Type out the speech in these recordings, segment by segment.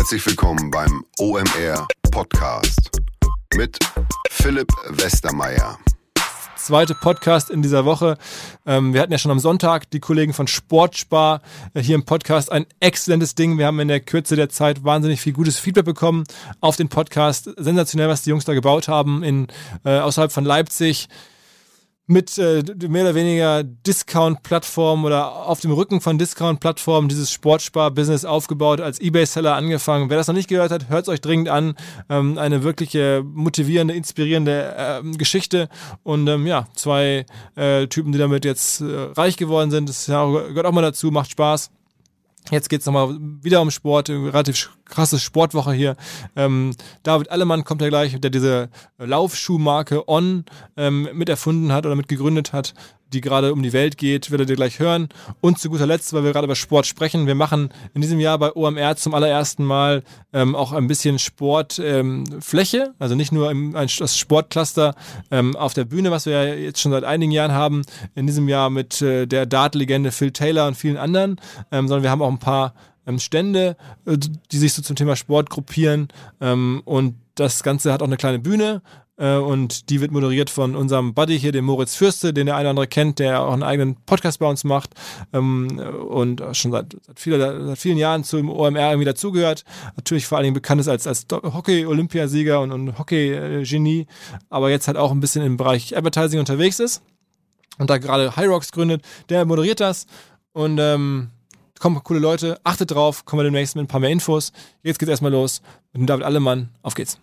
Herzlich willkommen beim OMR Podcast mit Philipp Westermeier. Zweite Podcast in dieser Woche. Ähm, wir hatten ja schon am Sonntag die Kollegen von Sportspar äh, hier im Podcast. Ein exzellentes Ding. Wir haben in der Kürze der Zeit wahnsinnig viel gutes Feedback bekommen auf den Podcast. Sensationell, was die Jungs da gebaut haben in, äh, außerhalb von Leipzig mit äh, mehr oder weniger Discount-Plattformen oder auf dem Rücken von Discount-Plattformen dieses Sportspar-Business aufgebaut, als Ebay-Seller angefangen. Wer das noch nicht gehört hat, hört es euch dringend an. Ähm, eine wirkliche motivierende, inspirierende äh, Geschichte. Und ähm, ja, zwei äh, Typen, die damit jetzt äh, reich geworden sind. Das gehört auch mal dazu, macht Spaß. Jetzt geht es nochmal wieder um Sport, relativ krasse Sportwoche hier. Ähm, David Allemann kommt ja gleich, der diese Laufschuhmarke On ähm, mit erfunden hat oder mit gegründet hat die gerade um die Welt geht, werdet ihr gleich hören. Und zu guter Letzt, weil wir gerade über Sport sprechen, wir machen in diesem Jahr bei OMR zum allerersten Mal ähm, auch ein bisschen Sportfläche, ähm, also nicht nur im, ein, das Sportcluster ähm, auf der Bühne, was wir ja jetzt schon seit einigen Jahren haben, in diesem Jahr mit äh, der Dart-Legende Phil Taylor und vielen anderen, ähm, sondern wir haben auch ein paar ähm, Stände, äh, die sich so zum Thema Sport gruppieren. Ähm, und das Ganze hat auch eine kleine Bühne und die wird moderiert von unserem Buddy hier, dem Moritz Fürste, den der eine oder andere kennt, der auch einen eigenen Podcast bei uns macht ähm, und schon seit, seit, viele, seit, vielen Jahren zum OMR irgendwie dazugehört. Natürlich vor allen Dingen bekannt ist als, als Hockey-Olympiasieger und, und Hockey-Genie, aber jetzt halt auch ein bisschen im Bereich Advertising unterwegs ist und da gerade High Rocks gründet. Der moderiert das und ähm, kommen coole Leute. Achtet drauf, kommen wir demnächst mit ein paar mehr Infos. Jetzt geht's erstmal los mit dem David Allemann. Auf geht's.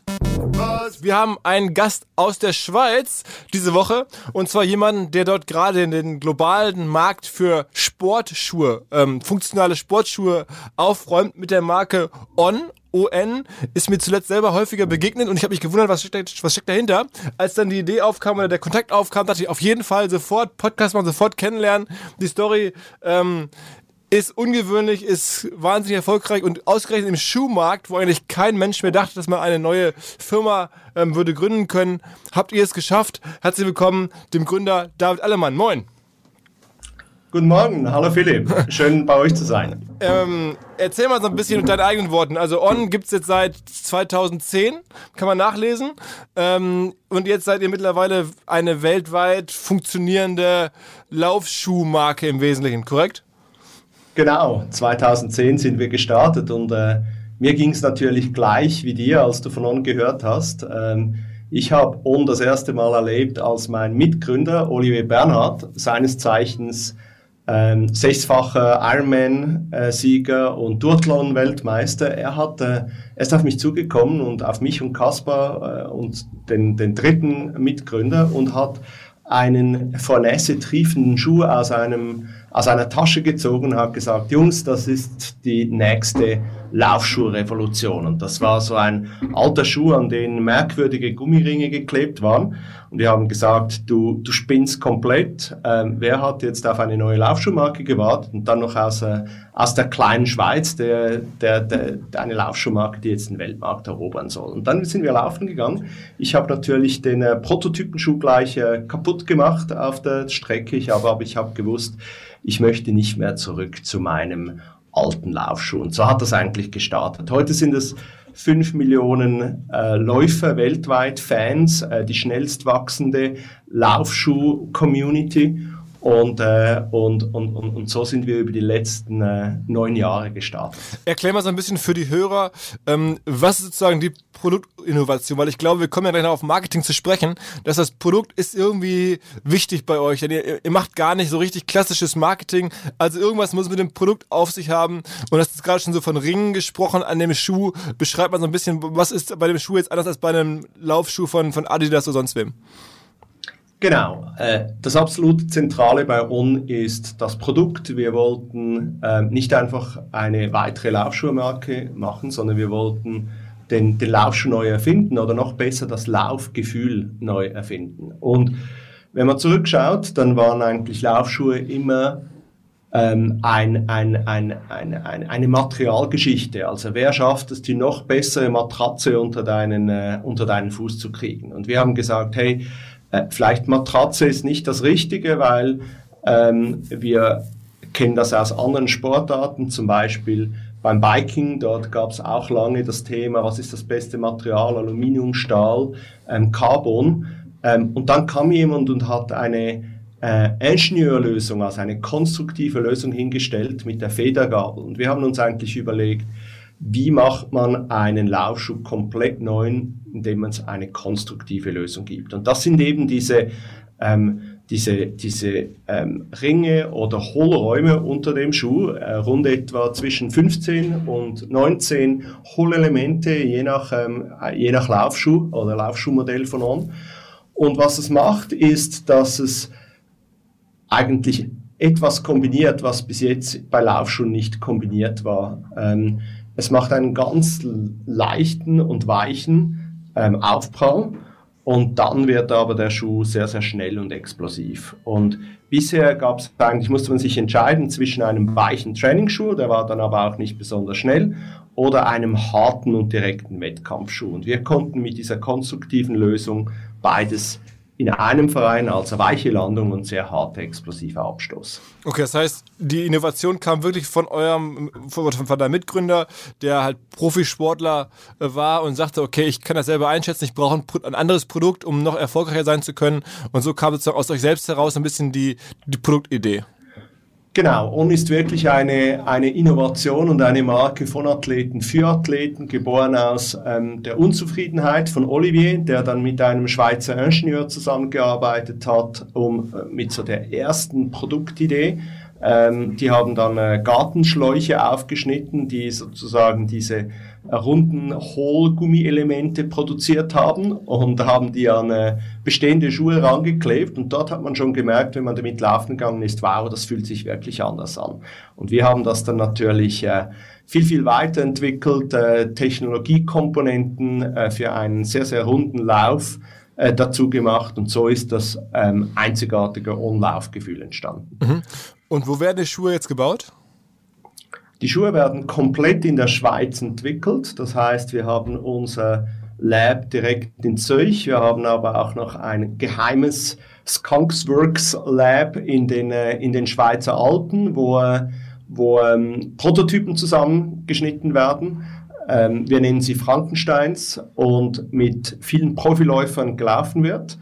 Wir haben einen Gast aus der Schweiz diese Woche und zwar jemanden, der dort gerade in den globalen Markt für Sportschuhe, ähm, funktionale Sportschuhe aufräumt mit der Marke On. ON ist mir zuletzt selber häufiger begegnet und ich habe mich gewundert, was steckt, was steckt dahinter. Als dann die Idee aufkam oder der Kontakt aufkam, dachte ich auf jeden Fall sofort Podcast machen, sofort kennenlernen. Die Story ähm, ist ungewöhnlich, ist wahnsinnig erfolgreich und ausgerechnet im Schuhmarkt, wo eigentlich kein Mensch mehr dachte, dass man eine neue Firma ähm, würde gründen können, habt ihr es geschafft. Herzlich willkommen dem Gründer David Allemann. Moin. Guten Morgen, hallo Philipp. Schön bei euch zu sein. Ähm, erzähl mal so ein bisschen mit deinen eigenen Worten. Also On gibt es jetzt seit 2010, kann man nachlesen. Ähm, und jetzt seid ihr mittlerweile eine weltweit funktionierende Laufschuhmarke im Wesentlichen, korrekt? Genau, 2010 sind wir gestartet und äh, mir ging es natürlich gleich wie dir, als du von On gehört hast. Ähm, ich habe On das erste Mal erlebt, als mein Mitgründer Olivier Bernhard, seines Zeichens ähm, sechsfacher Ironman-Sieger und Duathlon-Weltmeister, er, hat, äh, er ist auf mich zugekommen und auf mich und Kaspar äh, und den, den dritten Mitgründer und hat einen vor Nässe triefenden Schuh aus einem aus einer Tasche gezogen und hat gesagt, Jungs, das ist die nächste Laufschuhrevolution. Und das war so ein alter Schuh, an den merkwürdige Gummiringe geklebt waren. Und wir haben gesagt, du, du spinnst komplett. Ähm, wer hat jetzt auf eine neue Laufschuhmarke gewartet? Und dann noch aus, äh, aus der kleinen Schweiz, der, der, der, eine Laufschuhmarke, die jetzt den Weltmarkt erobern soll. Und dann sind wir laufen gegangen. Ich habe natürlich den äh, Prototypenschuh gleich äh, kaputt gemacht auf der Strecke. Ich habe, aber ich habe gewusst, ich möchte nicht mehr zurück zu meinem alten Laufschuh. Und so hat das eigentlich gestartet. Heute sind es fünf Millionen äh, Läufer weltweit, Fans, äh, die schnellst wachsende Laufschuh-Community. Und, äh, und, und, und, und so sind wir über die letzten äh, neun Jahre gestartet. Erklär mal so ein bisschen für die Hörer, ähm, was ist sozusagen die Produktinnovation? Weil ich glaube, wir kommen ja gleich noch auf Marketing zu sprechen, dass das Produkt ist irgendwie wichtig bei euch. Denn ihr, ihr macht gar nicht so richtig klassisches Marketing. Also irgendwas muss mit dem Produkt auf sich haben. Und das ist gerade schon so von Ringen gesprochen an dem Schuh. Beschreibt mal so ein bisschen, was ist bei dem Schuh jetzt anders als bei einem Laufschuh von, von Adidas oder sonst wem? Genau. Äh, das absolut Zentrale bei On ist das Produkt. Wir wollten äh, nicht einfach eine weitere Laufschuhmarke machen, sondern wir wollten den, den Laufschuh neu erfinden oder noch besser das Laufgefühl neu erfinden. Und wenn man zurückschaut, dann waren eigentlich Laufschuhe immer ähm, ein, ein, ein, ein, ein, eine Materialgeschichte. Also wer schafft es, die noch bessere Matratze unter deinen, äh, unter deinen Fuß zu kriegen? Und wir haben gesagt, hey, äh, vielleicht Matratze ist nicht das Richtige, weil ähm, wir kenne das aus anderen Sportarten, zum Beispiel beim Biking, dort gab es auch lange das Thema, was ist das beste Material, Aluminium, Stahl, ähm, Carbon. Ähm, und dann kam jemand und hat eine äh, Ingenieurlösung, also eine konstruktive Lösung hingestellt mit der Federgabel. Und wir haben uns eigentlich überlegt, wie macht man einen Laufschuh komplett neu, indem man es eine konstruktive Lösung gibt. Und das sind eben diese ähm, diese, diese ähm, Ringe oder Hohlräume unter dem Schuh, äh, rund etwa zwischen 15 und 19 Hohlelemente, je nach, ähm, je nach Laufschuh oder Laufschuhmodell von On. Und was es macht, ist, dass es eigentlich etwas kombiniert, was bis jetzt bei Laufschuhen nicht kombiniert war. Ähm, es macht einen ganz leichten und weichen ähm, Aufprall und dann wird aber der Schuh sehr, sehr schnell und explosiv. Und bisher gab es eigentlich, musste man sich entscheiden zwischen einem weichen Trainingsschuh, der war dann aber auch nicht besonders schnell, oder einem harten und direkten Wettkampfschuh. Und wir konnten mit dieser konstruktiven Lösung beides in einem Verein als weiche Landung und sehr harter explosiver Abstoß. Okay, das heißt, die Innovation kam wirklich von eurem, von, von deinem Mitgründer, der halt Profisportler äh, war und sagte, okay, ich kann das selber einschätzen, ich brauche ein, ein, anderes Produkt, um noch erfolgreicher sein zu können. Und so kam sozusagen aus euch selbst heraus ein bisschen die, die Produktidee. Genau, On ist wirklich eine, eine Innovation und eine Marke von Athleten für Athleten, geboren aus ähm, der Unzufriedenheit von Olivier, der dann mit einem Schweizer Ingenieur zusammengearbeitet hat, um äh, mit so der ersten Produktidee. Ähm, die haben dann äh, Gartenschläuche aufgeschnitten, die sozusagen diese runden Hohlgummielemente produziert haben und haben die an äh, bestehende Schuhe rangeklebt und dort hat man schon gemerkt, wenn man damit laufen gegangen ist, wow, das fühlt sich wirklich anders an. Und wir haben das dann natürlich äh, viel, viel weiterentwickelt, äh, Technologiekomponenten für einen sehr, sehr runden Lauf dazu gemacht und so ist das ähm, einzigartige On-Laufgefühl entstanden. Mhm. Und wo werden die Schuhe jetzt gebaut? Die Schuhe werden komplett in der Schweiz entwickelt. Das heißt, wir haben unser Lab direkt in Zürich. Wir haben aber auch noch ein geheimes Skunksworks Lab in den, äh, in den Schweizer Alpen, wo, wo ähm, Prototypen zusammengeschnitten werden. Ähm, wir nennen sie Frankensteins und mit vielen Profiläufern gelaufen wird.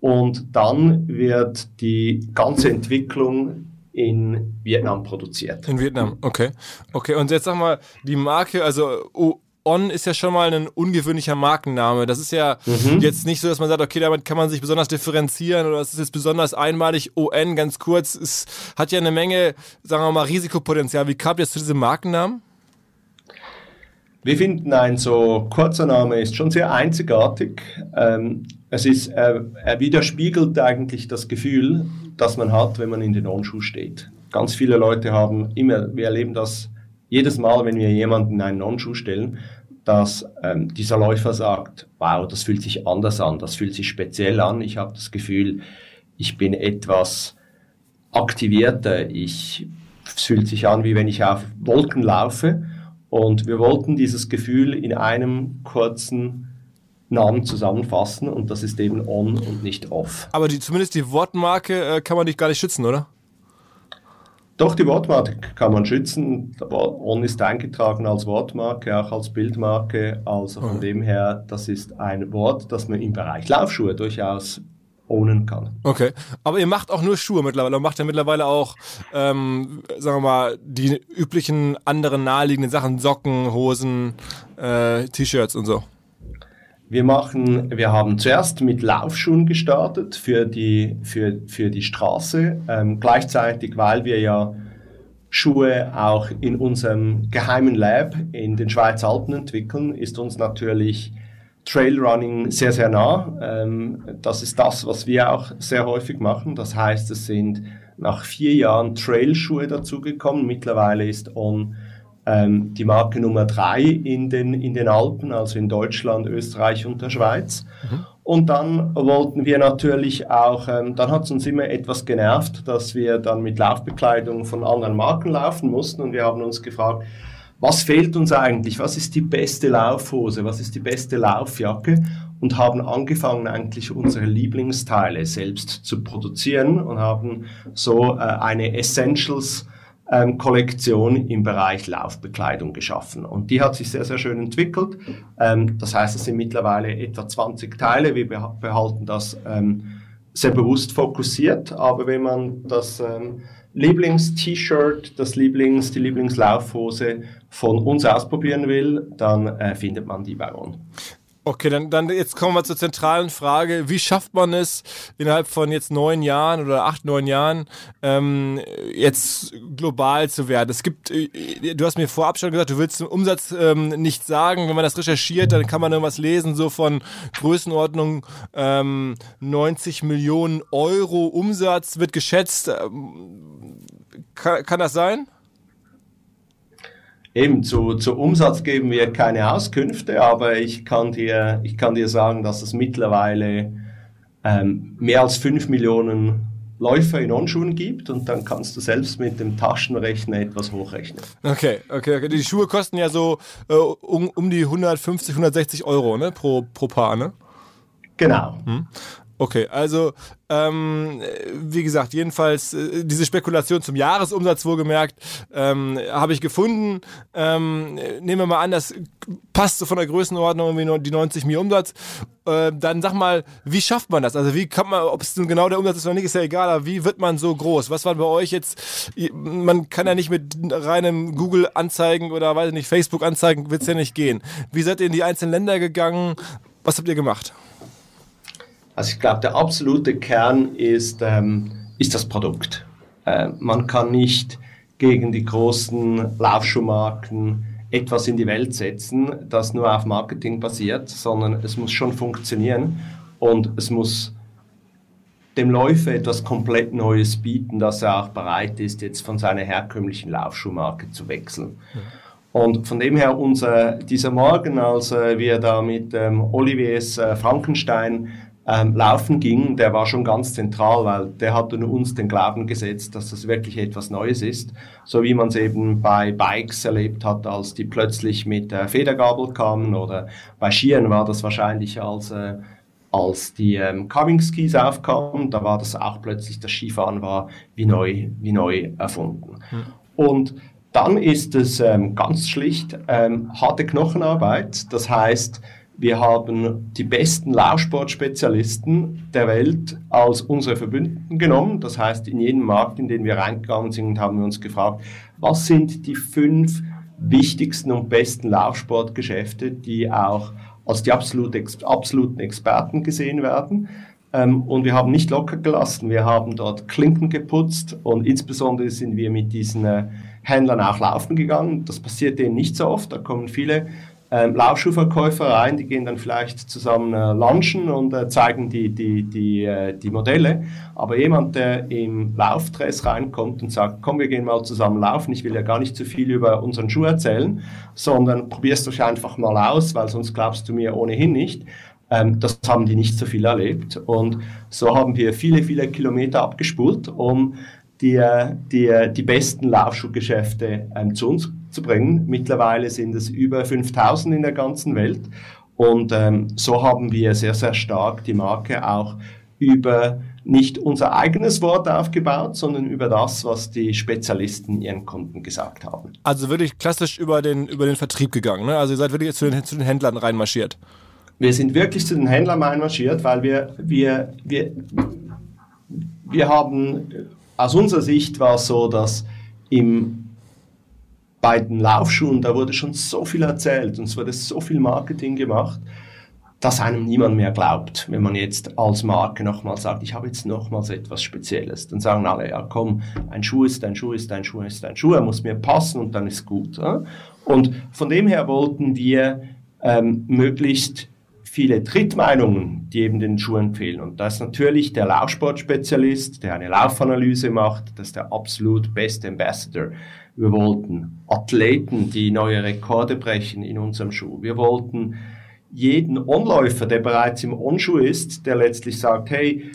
Und dann wird die ganze Entwicklung in Vietnam produziert. In Vietnam, okay. Okay, und jetzt sag mal, die Marke, also On ist ja schon mal ein ungewöhnlicher Markenname. Das ist ja mhm. jetzt nicht so, dass man sagt, okay, damit kann man sich besonders differenzieren oder es ist jetzt besonders einmalig. On, ganz kurz, es hat ja eine Menge, sagen wir mal, Risikopotenzial. Wie kam jetzt zu diesem Markennamen? Wir finden, ein so kurzer Name ist schon sehr einzigartig. Ähm, es ist, äh, er widerspiegelt eigentlich das Gefühl, das man hat, wenn man in den On-Schuh steht. Ganz viele Leute haben immer, wir erleben das jedes Mal, wenn wir jemanden in einen On-Schuh stellen, dass ähm, dieser Läufer sagt, wow, das fühlt sich anders an, das fühlt sich speziell an. Ich habe das Gefühl, ich bin etwas aktivierter. Ich, es fühlt sich an, wie wenn ich auf Wolken laufe. Und wir wollten dieses Gefühl in einem kurzen Namen zusammenfassen und das ist eben on und nicht off. Aber die, zumindest die Wortmarke äh, kann man dich gar nicht schützen, oder? Doch, die Wortmarke kann man schützen. On ist eingetragen als Wortmarke, auch als Bildmarke. Also von oh. dem her, das ist ein Wort, das man im Bereich Laufschuhe durchaus ownen kann. Okay, aber ihr macht auch nur Schuhe mittlerweile. Macht ja mittlerweile auch, ähm, sagen wir mal, die üblichen anderen naheliegenden Sachen, Socken, Hosen, äh, T-Shirts und so. Wir machen, wir haben zuerst mit Laufschuhen gestartet für die, für, für die Straße. Ähm, gleichzeitig, weil wir ja Schuhe auch in unserem geheimen Lab in den Schweizer Alpen entwickeln, ist uns natürlich Trailrunning sehr, sehr nah. Ähm, das ist das, was wir auch sehr häufig machen. Das heißt, es sind nach vier Jahren Trailschuhe dazugekommen. Mittlerweile ist On ähm, die Marke Nummer drei in den, in den Alpen, also in Deutschland, Österreich und der Schweiz. Mhm. Und dann wollten wir natürlich auch, ähm, dann hat es uns immer etwas genervt, dass wir dann mit Laufbekleidung von anderen Marken laufen mussten und wir haben uns gefragt, was fehlt uns eigentlich? Was ist die beste Laufhose? Was ist die beste Laufjacke? Und haben angefangen, eigentlich unsere Lieblingsteile selbst zu produzieren und haben so äh, eine Essentials ähm, Kollektion im Bereich Laufbekleidung geschaffen. Und die hat sich sehr, sehr schön entwickelt. Ähm, das heißt, es sind mittlerweile etwa 20 Teile. Wir behalten das ähm, sehr bewusst fokussiert. Aber wenn man das ähm, Lieblings-T-Shirt, Lieblings, die Lieblingslaufhose von uns ausprobieren will, dann äh, findet man die bei uns. Okay, dann, dann jetzt kommen wir zur zentralen Frage. Wie schafft man es innerhalb von jetzt neun Jahren oder acht, neun Jahren ähm, jetzt global zu werden? Es gibt, äh, du hast mir vorab schon gesagt, du willst den Umsatz ähm, nicht sagen. Wenn man das recherchiert, dann kann man irgendwas lesen, so von Größenordnung ähm, 90 Millionen Euro Umsatz wird geschätzt. Ähm, kann, kann das sein? Eben zu, zu Umsatz geben wir keine Auskünfte, aber ich kann dir, ich kann dir sagen, dass es mittlerweile ähm, mehr als fünf Millionen Läufer in Onschuhen gibt und dann kannst du selbst mit dem Taschenrechner etwas hochrechnen. Okay, okay, okay. Die Schuhe kosten ja so äh, um, um die 150, 160 Euro ne? pro, pro Paar, ne? Genau. Hm. Okay, also ähm, wie gesagt, jedenfalls äh, diese Spekulation zum Jahresumsatz wohlgemerkt ähm, habe ich gefunden. Ähm, nehmen wir mal an, das passt so von der Größenordnung irgendwie nur die 90 Millionen Umsatz. Äh, dann sag mal, wie schafft man das? Also wie kann man, ob es nun genau der Umsatz ist oder nicht, ist ja egal, aber wie wird man so groß? Was war bei euch jetzt? Man kann ja nicht mit reinem Google-Anzeigen oder weiß ich nicht, Facebook-Anzeigen, wird es ja nicht gehen. Wie seid ihr in die einzelnen Länder gegangen? Was habt ihr gemacht? Also ich glaube, der absolute Kern ist, ähm, ist das Produkt. Äh, man kann nicht gegen die großen Laufschuhmarken etwas in die Welt setzen, das nur auf Marketing basiert, sondern es muss schon funktionieren und es muss dem Läufer etwas komplett Neues bieten, dass er auch bereit ist, jetzt von seiner herkömmlichen Laufschuhmarke zu wechseln. Und von dem her, unser, dieser Morgen, als wir da mit ähm, Oliviers äh, Frankenstein ähm, laufen ging, der war schon ganz zentral, weil der hat uns den Glauben gesetzt, dass das wirklich etwas Neues ist, so wie man es eben bei Bikes erlebt hat, als die plötzlich mit der Federgabel kamen oder bei Skiern war das wahrscheinlich als äh, als die ähm, Coming Skis aufkamen, da war das auch plötzlich das Skifahren war wie neu wie neu erfunden. Hm. Und dann ist es ähm, ganz schlicht ähm, harte Knochenarbeit, das heißt wir haben die besten Laufsportspezialisten der Welt als unsere Verbündeten genommen. Das heißt, in jedem Markt, in den wir reingegangen sind, haben wir uns gefragt, was sind die fünf wichtigsten und besten Laufsportgeschäfte, die auch als die absolute, absoluten Experten gesehen werden. Ähm, und wir haben nicht locker gelassen. Wir haben dort Klinken geputzt und insbesondere sind wir mit diesen äh, Händlern auch laufen gegangen. Das passiert denen nicht so oft. Da kommen viele ähm, Laufschuhverkäufer rein, die gehen dann vielleicht zusammen äh, lunchen und äh, zeigen die, die, die, äh, die Modelle. Aber jemand, der im Laufdress reinkommt und sagt, komm, wir gehen mal zusammen laufen, ich will ja gar nicht zu viel über unseren Schuh erzählen, sondern probierst du einfach mal aus, weil sonst glaubst du mir ohnehin nicht. Ähm, das haben die nicht so viel erlebt. Und so haben wir viele, viele Kilometer abgespult, um die, die, die besten Laufschuhgeschäfte ähm, zu uns zu bringen. Mittlerweile sind es über 5000 in der ganzen Welt. Und ähm, so haben wir sehr, sehr stark die Marke auch über nicht unser eigenes Wort aufgebaut, sondern über das, was die Spezialisten ihren Kunden gesagt haben. Also wirklich klassisch über den, über den Vertrieb gegangen. Ne? Also ihr seid wirklich zu den, zu den Händlern reinmarschiert. Wir sind wirklich zu den Händlern reinmarschiert, weil wir, wir, wir, wir haben, aus unserer Sicht war es so, dass im bei den Laufschuhen, da wurde schon so viel erzählt und es wurde so viel Marketing gemacht, dass einem niemand mehr glaubt, wenn man jetzt als Marke nochmal sagt, ich habe jetzt nochmals etwas Spezielles. Dann sagen alle, ja komm, ein Schuh ist ein Schuh, ist ein Schuh, ist ein Schuh, er muss mir passen und dann ist gut. Und von dem her wollten wir ähm, möglichst viele Drittmeinungen, die eben den Schuh empfehlen. Und das ist natürlich der Laufsportspezialist, der eine Laufanalyse macht, das ist der absolut beste Ambassador. Wir wollten Athleten, die neue Rekorde brechen in unserem Schuh. Wir wollten jeden Onläufer, der bereits im Onschuh ist, der letztlich sagt, hey,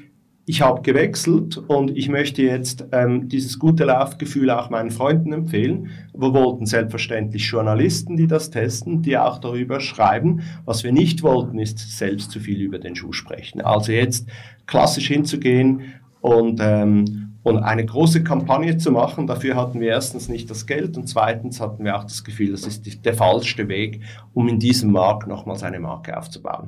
ich habe gewechselt und ich möchte jetzt ähm, dieses gute Laufgefühl auch meinen Freunden empfehlen. Wir wollten selbstverständlich Journalisten, die das testen, die auch darüber schreiben. Was wir nicht wollten, ist selbst zu viel über den Schuh sprechen. Also jetzt klassisch hinzugehen und ähm, und eine große Kampagne zu machen, dafür hatten wir erstens nicht das Geld und zweitens hatten wir auch das Gefühl, das ist die, der falschste Weg, um in diesem Markt nochmals eine Marke aufzubauen.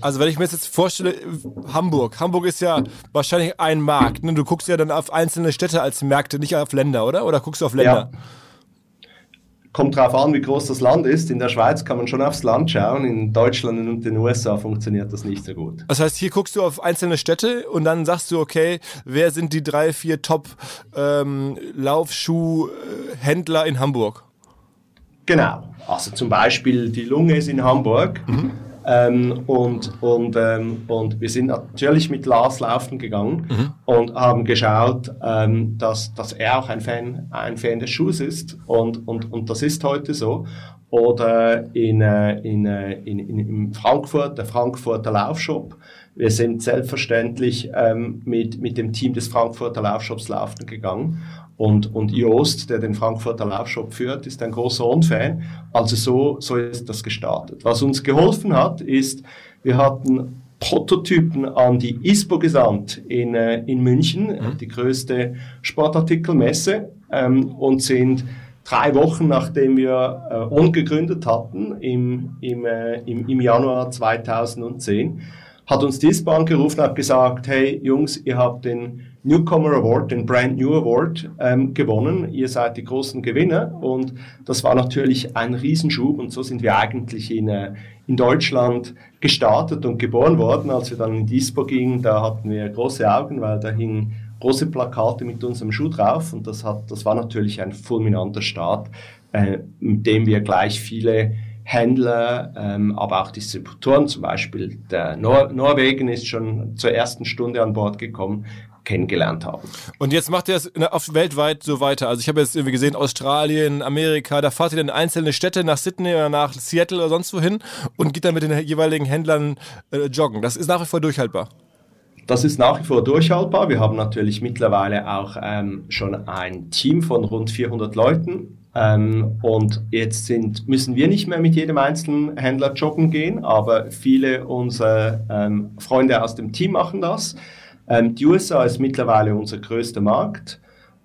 Also wenn ich mir jetzt vorstelle, Hamburg. Hamburg ist ja wahrscheinlich ein Markt. Ne? Du guckst ja dann auf einzelne Städte als Märkte, nicht auf Länder, oder? Oder guckst du auf Länder? Ja. Kommt drauf an, wie groß das Land ist. In der Schweiz kann man schon aufs Land schauen. In Deutschland und den USA funktioniert das nicht so gut. Das heißt, hier guckst du auf einzelne Städte und dann sagst du, okay, wer sind die drei, vier Top-Laufschuhhändler ähm, in Hamburg? Genau. Also zum Beispiel die Lunge ist in Hamburg. Mhm. Ähm, und, und, ähm, und wir sind natürlich mit Lars laufen gegangen mhm. und haben geschaut, ähm, dass, dass er auch ein Fan, ein Fan des Schuhs ist. Und, und, und das ist heute so. Oder in, äh, in, äh, in, in, in Frankfurt, der Frankfurter Laufshop. Wir sind selbstverständlich ähm, mit, mit dem Team des Frankfurter Laufshops laufen gegangen und, und Joost, der den Frankfurter Laufshop führt, ist ein großer On-Fan. Also so, so ist das gestartet. Was uns geholfen hat, ist, wir hatten Prototypen an die ISPO gesandt in, äh, in München, mhm. die größte Sportartikelmesse, ähm, und sind drei Wochen nachdem wir äh, On gegründet hatten, im, im, äh, im, im Januar 2010, hat uns die ISPO angerufen und hat gesagt, hey Jungs, ihr habt den Newcomer Award, den Brand New Award, ähm, gewonnen. Ihr seid die großen Gewinner und das war natürlich ein Riesenschub und so sind wir eigentlich in, äh, in Deutschland gestartet und geboren worden. Als wir dann in Dispo gingen, da hatten wir große Augen, weil da hingen große Plakate mit unserem Schuh drauf und das, hat, das war natürlich ein fulminanter Start, äh, mit dem wir gleich viele Händler, ähm, aber auch Distributoren, zum Beispiel der Nor Norwegen ist schon zur ersten Stunde an Bord gekommen, kennengelernt haben. Und jetzt macht ihr es auf weltweit so weiter. Also ich habe jetzt irgendwie gesehen, Australien, Amerika, da fahrt ihr dann in einzelne Städte nach Sydney oder nach Seattle oder sonst wohin und geht dann mit den jeweiligen Händlern äh, joggen. Das ist nach wie vor durchhaltbar. Das ist nach wie vor durchhaltbar. Wir haben natürlich mittlerweile auch ähm, schon ein Team von rund 400 Leuten. Ähm, und jetzt sind, müssen wir nicht mehr mit jedem einzelnen Händler joggen gehen, aber viele unserer ähm, Freunde aus dem Team machen das. Ähm, die USA ist mittlerweile unser größter Markt.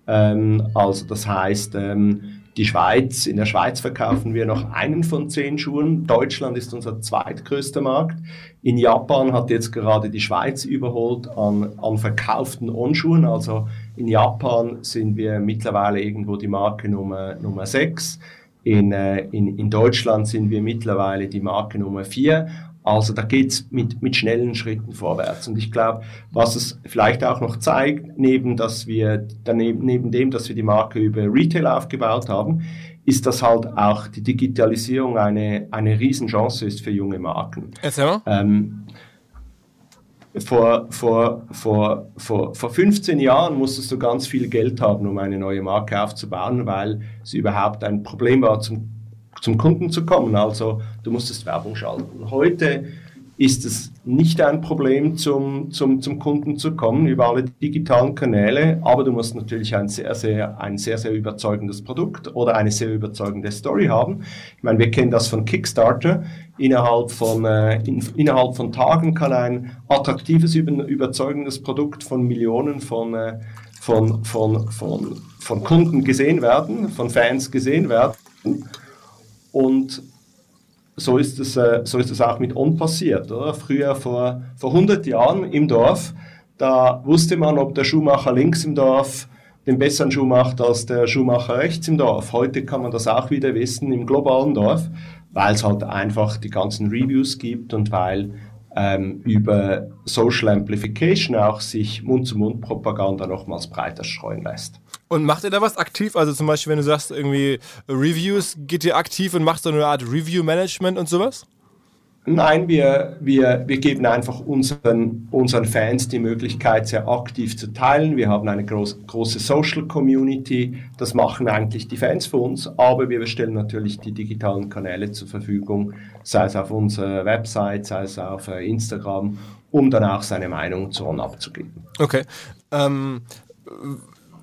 Ähm, also das heißt, ähm, die Schweiz, in der Schweiz verkaufen wir noch einen von zehn Schuhen. Deutschland ist unser zweitgrößter Markt. In Japan hat jetzt gerade die Schweiz überholt an, an verkauften On-Schuhen. Also in Japan sind wir mittlerweile irgendwo die Marke Nummer, Nummer sechs. In, äh, in, in Deutschland sind wir mittlerweile die Marke Nummer vier. Also da geht's mit, mit schnellen Schritten vorwärts. Und ich glaube, was es vielleicht auch noch zeigt, neben, dass wir, daneben, neben dem, dass wir die Marke über Retail aufgebaut haben, ist, dass halt auch die Digitalisierung eine, eine Riesenchance ist für junge Marken. Mal. Ähm, vor, vor, vor, vor, vor 15 Jahren musstest du ganz viel Geld haben, um eine neue Marke aufzubauen, weil es überhaupt ein Problem war, zum zum Kunden zu kommen. Also du musstest Werbung schalten. Heute ist es nicht ein Problem, zum, zum, zum Kunden zu kommen über alle digitalen Kanäle, aber du musst natürlich ein sehr, sehr, ein sehr, sehr überzeugendes Produkt oder eine sehr überzeugende Story haben. Ich meine, wir kennen das von Kickstarter. Innerhalb von, äh, in, innerhalb von Tagen kann ein attraktives, über, überzeugendes Produkt von Millionen von, äh, von, von, von, von Kunden gesehen werden, von Fans gesehen werden. Und so ist es, äh, so ist es auch mit On passiert. Oder? Früher, vor, vor 100 Jahren im Dorf, da wusste man, ob der Schuhmacher links im Dorf den besseren Schuh macht als der Schuhmacher rechts im Dorf. Heute kann man das auch wieder wissen im globalen Dorf, weil es halt einfach die ganzen Reviews gibt und weil ähm, über Social Amplification auch sich Mund-zu-Mund-Propaganda nochmals breiter streuen lässt. Und macht ihr da was aktiv? Also zum Beispiel, wenn du sagst, irgendwie Reviews, geht ihr aktiv und machst so eine Art Review-Management und sowas? Nein, wir, wir, wir geben einfach unseren, unseren Fans die Möglichkeit, sehr aktiv zu teilen. Wir haben eine groß, große Social Community. Das machen eigentlich die Fans für uns, aber wir stellen natürlich die digitalen Kanäle zur Verfügung, sei es auf unserer Website, sei es auf äh, Instagram, um dann auch seine Meinung zu uns abzugeben. Okay. Ähm,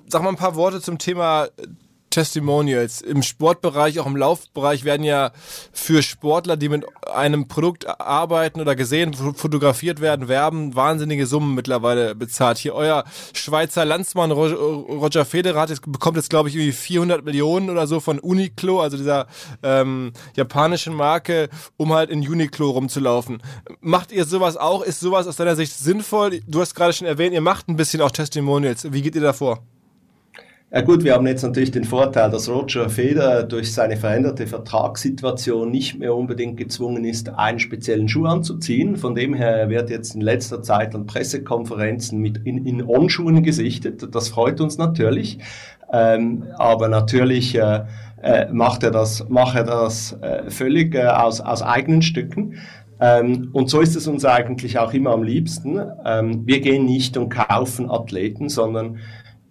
sag mal ein paar Worte zum Thema Testimonials. Im Sportbereich, auch im Laufbereich werden ja für Sportler, die mit einem Produkt arbeiten oder gesehen, fotografiert werden, werben, wahnsinnige Summen mittlerweile bezahlt. Hier euer Schweizer Landsmann Roger Federer hat jetzt, bekommt jetzt, glaube ich, irgendwie 400 Millionen oder so von Uniqlo, also dieser ähm, japanischen Marke, um halt in Uniqlo rumzulaufen. Macht ihr sowas auch? Ist sowas aus deiner Sicht sinnvoll? Du hast gerade schon erwähnt, ihr macht ein bisschen auch Testimonials. Wie geht ihr da vor? Ja gut, wir haben jetzt natürlich den Vorteil, dass Roger Federer durch seine veränderte Vertragssituation nicht mehr unbedingt gezwungen ist, einen speziellen Schuh anzuziehen. Von dem her wird jetzt in letzter Zeit an Pressekonferenzen mit in, in On-Schuhen gesichtet. Das freut uns natürlich. Ähm, aber natürlich äh, äh, macht er das, macht er das äh, völlig äh, aus, aus eigenen Stücken. Ähm, und so ist es uns eigentlich auch immer am liebsten. Ähm, wir gehen nicht und kaufen Athleten, sondern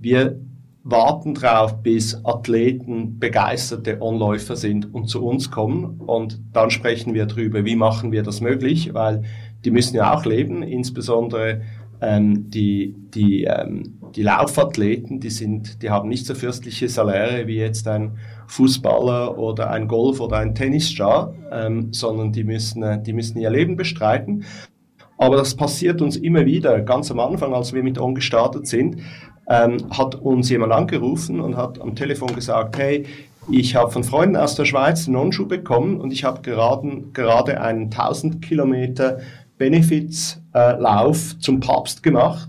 wir warten darauf, bis Athleten begeisterte Onläufer sind und zu uns kommen. Und dann sprechen wir darüber, wie machen wir das möglich, weil die müssen ja auch leben, insbesondere ähm, die, die, ähm, die Laufathleten, die, sind, die haben nicht so fürstliche Saläre wie jetzt ein Fußballer oder ein Golf oder ein Tennisstar, ähm, sondern die müssen, äh, die müssen ihr Leben bestreiten. Aber das passiert uns immer wieder. Ganz am Anfang, als wir mit On gestartet sind, ähm, hat uns jemand angerufen und hat am Telefon gesagt, hey, ich habe von Freunden aus der Schweiz einen Non-Schuh bekommen und ich habe gerade, gerade einen 1000 Kilometer Benefits-Lauf äh, zum Papst gemacht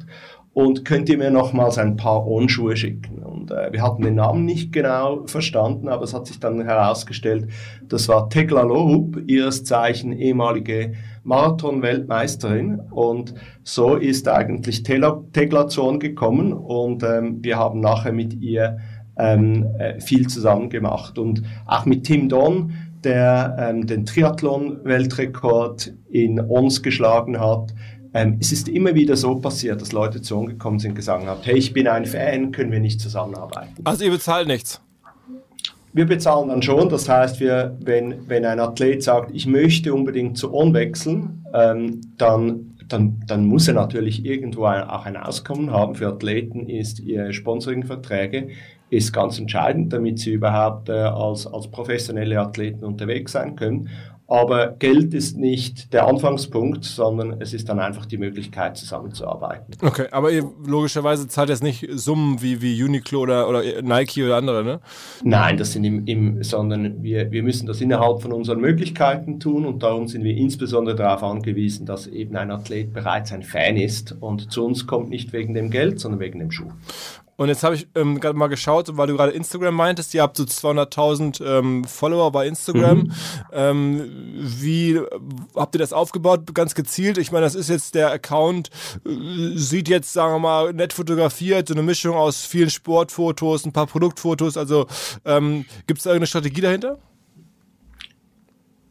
und könnt ihr mir nochmals ein paar On-Schuhe schicken? Und äh, wir hatten den Namen nicht genau verstanden, aber es hat sich dann herausgestellt, das war Tegla Lorup, ihres Zeichen ehemalige Marathon-Weltmeisterin und so ist eigentlich Teglazon gekommen und ähm, wir haben nachher mit ihr ähm, äh, viel zusammen gemacht und auch mit Tim Don, der ähm, den Triathlon-Weltrekord in Ons geschlagen hat. Ähm, es ist immer wieder so passiert, dass Leute zu uns gekommen sind und gesagt haben, hey, ich bin ein Fan, können wir nicht zusammenarbeiten. Also ihr bezahlt nichts? Wir bezahlen dann schon, das heißt, wir, wenn, wenn ein Athlet sagt, ich möchte unbedingt zu On wechseln, ähm, dann, dann, dann muss er natürlich irgendwo auch ein Auskommen haben. Für Athleten ist ihr Sponsoringverträge ist ganz entscheidend, damit sie überhaupt äh, als, als professionelle Athleten unterwegs sein können. Aber Geld ist nicht der Anfangspunkt, sondern es ist dann einfach die Möglichkeit, zusammenzuarbeiten. Okay, aber ihr logischerweise zahlt jetzt nicht Summen wie, wie Uniqlo oder, oder Nike oder andere, ne? Nein, das sind im, im sondern wir, wir müssen das innerhalb von unseren Möglichkeiten tun und darum sind wir insbesondere darauf angewiesen, dass eben ein Athlet bereits ein Fan ist und zu uns kommt nicht wegen dem Geld, sondern wegen dem Schuh. Und jetzt habe ich ähm, gerade mal geschaut, weil du gerade Instagram meintest, ihr habt so 200.000 ähm, Follower bei Instagram. Mhm. Ähm, wie habt ihr das aufgebaut? Ganz gezielt. Ich meine, das ist jetzt der Account, äh, sieht jetzt, sagen wir mal, nett fotografiert, so eine Mischung aus vielen Sportfotos, ein paar Produktfotos. Also ähm, gibt es da irgendeine Strategie dahinter?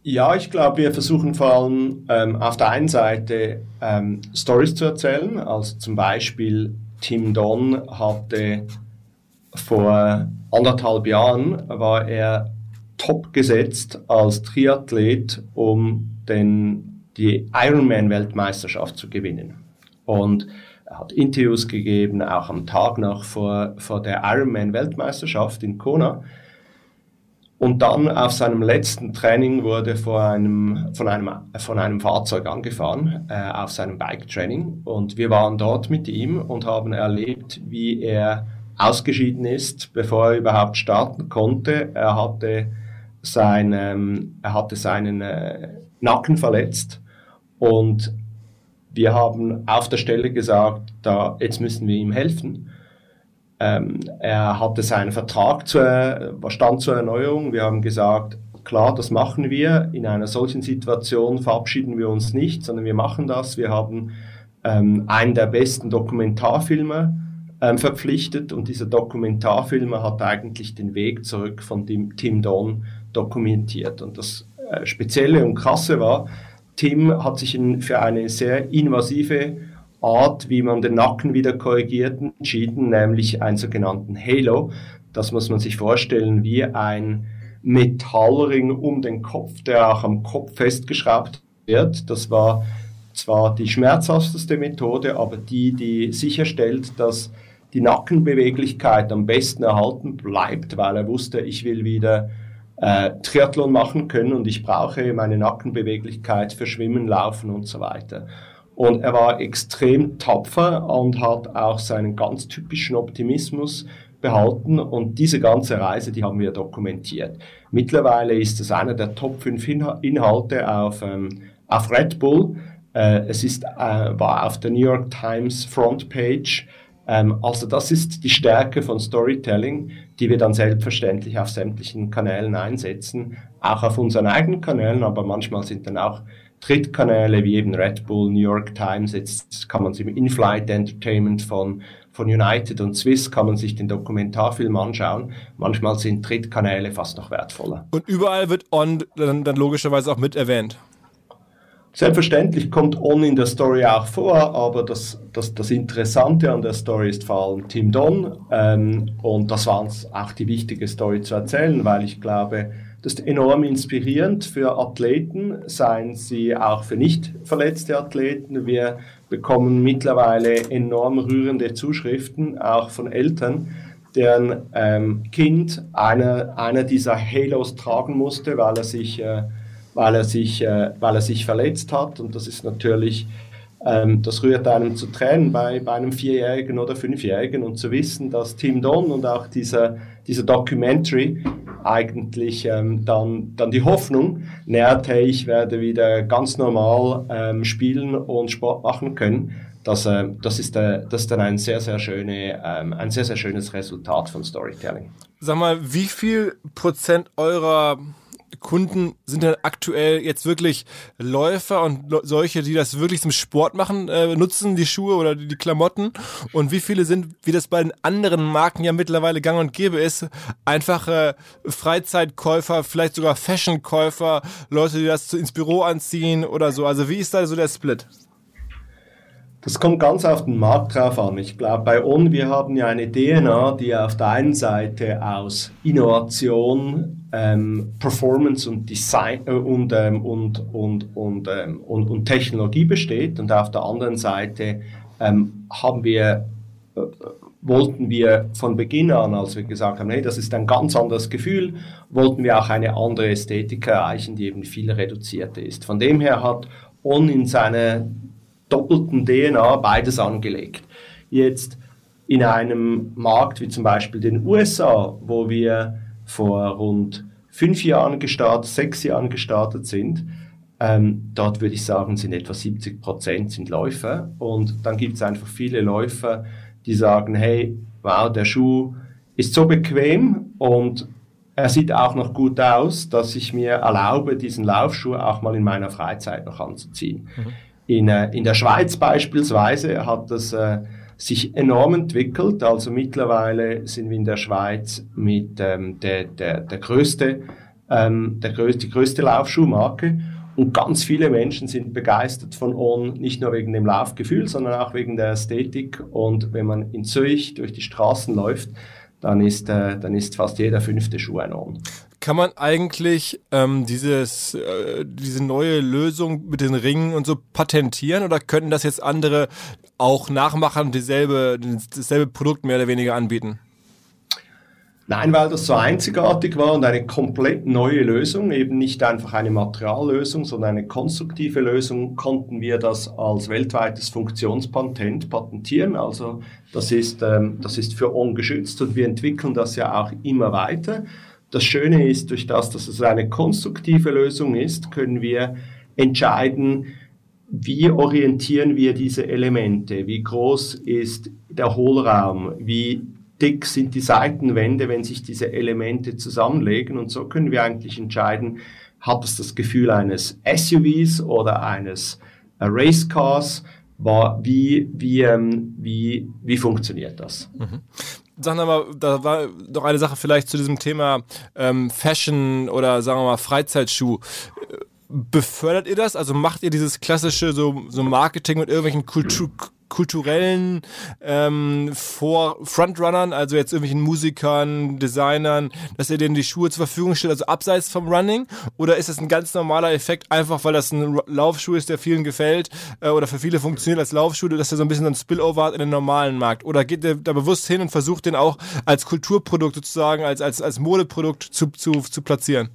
Ja, ich glaube, wir versuchen vor allem ähm, auf der einen Seite ähm, Stories zu erzählen, also zum Beispiel Tim Don hatte vor anderthalb Jahren war er top gesetzt als Triathlet, um den die Ironman-Weltmeisterschaft zu gewinnen. Und er hat Interviews gegeben, auch am Tag noch vor, vor der Ironman-Weltmeisterschaft in Kona. Und dann auf seinem letzten Training wurde vor einem, von, einem, von einem Fahrzeug angefahren, äh, auf seinem Bike-Training. Und wir waren dort mit ihm und haben erlebt, wie er ausgeschieden ist, bevor er überhaupt starten konnte. Er hatte, sein, er hatte seinen äh, Nacken verletzt und wir haben auf der Stelle gesagt, da, jetzt müssen wir ihm helfen. Ähm, er hatte seinen Vertrag zu, stand zur Erneuerung. Wir haben gesagt, klar, das machen wir. In einer solchen Situation verabschieden wir uns nicht, sondern wir machen das. Wir haben ähm, einen der besten Dokumentarfilme ähm, verpflichtet und dieser Dokumentarfilmer hat eigentlich den Weg zurück von Tim, Tim Don dokumentiert. Und das äh, Spezielle und Krasse war, Tim hat sich in, für eine sehr invasive Art, wie man den Nacken wieder korrigiert, entschieden, nämlich einen sogenannten Halo. Das muss man sich vorstellen wie ein Metallring um den Kopf, der auch am Kopf festgeschraubt wird. Das war zwar die schmerzhafteste Methode, aber die, die sicherstellt, dass die Nackenbeweglichkeit am besten erhalten bleibt, weil er wusste, ich will wieder äh, Triathlon machen können und ich brauche meine Nackenbeweglichkeit für Schwimmen, Laufen und so weiter. Und er war extrem tapfer und hat auch seinen ganz typischen Optimismus behalten. Und diese ganze Reise, die haben wir dokumentiert. Mittlerweile ist es einer der Top 5 Inhalte auf, ähm, auf Red Bull. Äh, es ist, äh, war auf der New York Times Frontpage. Ähm, also das ist die Stärke von Storytelling, die wir dann selbstverständlich auf sämtlichen Kanälen einsetzen, auch auf unseren eigenen Kanälen, aber manchmal sind dann auch Drittkanäle wie eben Red Bull, New York Times, jetzt kann man sich im In-Flight Entertainment von, von United und Swiss kann man sich den Dokumentarfilm anschauen. Manchmal sind Drittkanäle fast noch wertvoller. Und überall wird On dann, dann logischerweise auch mit erwähnt. Selbstverständlich kommt On in der Story auch vor, aber das, das, das Interessante an der Story ist vor allem Tim Don. Ähm, und das war uns auch die wichtige Story zu erzählen, weil ich glaube, das ist enorm inspirierend für Athleten, seien sie auch für nicht verletzte Athleten. Wir bekommen mittlerweile enorm rührende Zuschriften, auch von Eltern, deren ähm, Kind einer, einer dieser Halos tragen musste, weil er sich, äh, weil er sich, äh, weil er sich verletzt hat. Und das ist natürlich ähm, das rührt einem zu Tränen bei, bei einem Vierjährigen oder Fünfjährigen und zu wissen, dass Tim Don und auch dieser, dieser Documentary eigentlich ähm, dann, dann die Hoffnung nährt, hey, ich werde wieder ganz normal ähm, spielen und Sport machen können. Das, äh, das, ist, äh, das ist dann ein sehr, sehr, schöne, ähm, ein sehr, sehr schönes Resultat von Storytelling. Sag mal, wie viel Prozent eurer Kunden sind denn aktuell jetzt wirklich Läufer und solche, die das wirklich zum Sport machen, äh, nutzen die Schuhe oder die, die Klamotten? Und wie viele sind, wie das bei den anderen Marken ja mittlerweile gang und gäbe ist, einfache Freizeitkäufer, vielleicht sogar Fashionkäufer, Leute, die das ins Büro anziehen oder so? Also wie ist da so der Split? Das kommt ganz auf den Markt drauf an. Ich glaube, bei On, wir haben ja eine DNA, die auf der einen Seite aus Innovation, ähm, Performance und Design äh, und, ähm, und, und, und, ähm, und, und, Technologie besteht. Und auf der anderen Seite ähm, haben wir, äh, wollten wir von Beginn an, als wir gesagt haben, hey, das ist ein ganz anderes Gefühl, wollten wir auch eine andere Ästhetik erreichen, die eben viel reduzierter ist. Von dem her hat On in seiner doppelten DNA beides angelegt. Jetzt in einem Markt wie zum Beispiel den USA, wo wir vor rund fünf Jahren gestartet, sechs Jahren gestartet sind, ähm, dort würde ich sagen, sind etwa 70 Prozent sind Läufer. Und dann gibt es einfach viele Läufer, die sagen, hey, wow, der Schuh ist so bequem und er sieht auch noch gut aus, dass ich mir erlaube, diesen Laufschuh auch mal in meiner Freizeit noch anzuziehen. Mhm. In, äh, in der Schweiz beispielsweise hat das äh, sich enorm entwickelt. Also mittlerweile sind wir in der Schweiz mit ähm, der, der, der größte, ähm, der größte, die größte Laufschuhmarke. Und ganz viele Menschen sind begeistert von On, nicht nur wegen dem Laufgefühl, sondern auch wegen der Ästhetik. Und wenn man in Zürich durch die Straßen läuft, dann ist, äh, dann ist fast jeder fünfte Schuh ein On. Kann man eigentlich ähm, dieses, äh, diese neue Lösung mit den Ringen und so patentieren oder könnten das jetzt andere auch nachmachen und dieselbe, dasselbe Produkt mehr oder weniger anbieten? Nein, weil das so einzigartig war und eine komplett neue Lösung, eben nicht einfach eine Materiallösung, sondern eine konstruktive Lösung, konnten wir das als weltweites Funktionspatent patentieren. Also das ist, ähm, das ist für ungeschützt und wir entwickeln das ja auch immer weiter. Das Schöne ist, durch das, dass es eine konstruktive Lösung ist, können wir entscheiden, wie orientieren wir diese Elemente? Wie groß ist der Hohlraum? Wie dick sind die Seitenwände, wenn sich diese Elemente zusammenlegen. Und so können wir eigentlich entscheiden, hat es das Gefühl eines SUVs oder eines Racecars? Wie, wie, ähm, wie, wie funktioniert das? Mhm. Sag mal, da war noch eine Sache vielleicht zu diesem Thema ähm, Fashion oder sagen wir mal Freizeitschuh befördert ihr das? Also macht ihr dieses klassische so, so Marketing mit irgendwelchen Kultur, kulturellen ähm, Vor Frontrunnern, also jetzt irgendwelchen Musikern, Designern, dass ihr denen die Schuhe zur Verfügung stellt, also abseits vom Running? Oder ist das ein ganz normaler Effekt, einfach weil das ein Laufschuh ist, der vielen gefällt äh, oder für viele funktioniert als Laufschuh, dass er so ein bisschen ein Spillover hat in den normalen Markt? Oder geht ihr da bewusst hin und versucht den auch als Kulturprodukt sozusagen, als, als, als Modeprodukt zu, zu, zu platzieren?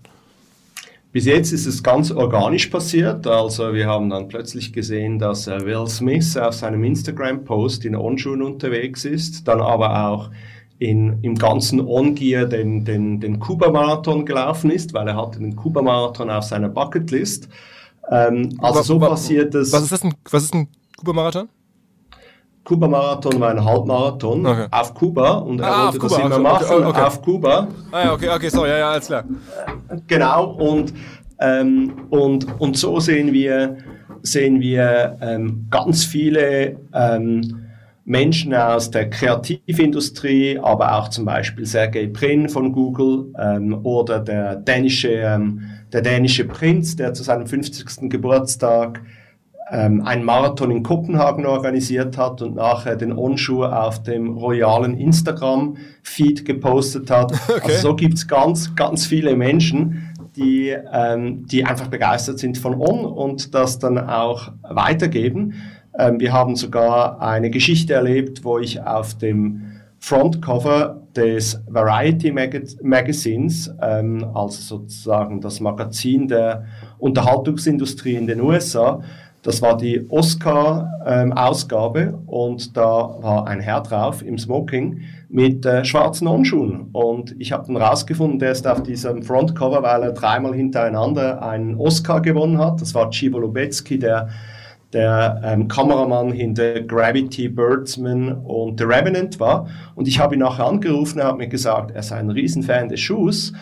Bis jetzt ist es ganz organisch passiert. Also wir haben dann plötzlich gesehen, dass äh, Will Smith auf seinem Instagram-Post in On-Schuhen unterwegs ist, dann aber auch in, im ganzen On-Gear den, den, den Kuba-Marathon gelaufen ist, weil er hatte den Kuba-Marathon auf seiner Bucketlist. Ähm, also so passiert es. Was ist das ein, was ist ein Kuba-Marathon? Kuba-Marathon war ein Halbmarathon okay. auf Kuba und er ah, wollte das immer machen okay. auf Kuba. Ah, ja, okay, okay, so, ja, ja, alles klar. Genau, und, ähm, und, und so sehen wir, sehen wir ähm, ganz viele ähm, Menschen aus der Kreativindustrie, aber auch zum Beispiel Sergey Brin von Google ähm, oder der dänische, ähm, der dänische Prinz, der zu seinem 50. Geburtstag ähm, einen Marathon in Kopenhagen organisiert hat und nachher den Onschuh auf dem royalen Instagram-Feed gepostet hat. Okay. Also so gibt's ganz, ganz viele Menschen, die, ähm, die einfach begeistert sind von On und das dann auch weitergeben. Ähm, wir haben sogar eine Geschichte erlebt, wo ich auf dem Frontcover des Variety Mag Magazins, ähm, also sozusagen das Magazin der Unterhaltungsindustrie in den USA, das war die Oscar-Ausgabe ähm, und da war ein Herr drauf im Smoking mit äh, schwarzen Onschuhen. Und ich habe dann rausgefunden, der ist auf diesem Frontcover, weil er dreimal hintereinander einen Oscar gewonnen hat. Das war Cibo Lubetzky, der der ähm, Kameramann hinter Gravity, Birdsman und The Revenant war. Und ich habe ihn nachher angerufen, er hat mir gesagt, er sei ein Riesenfan des Schuhs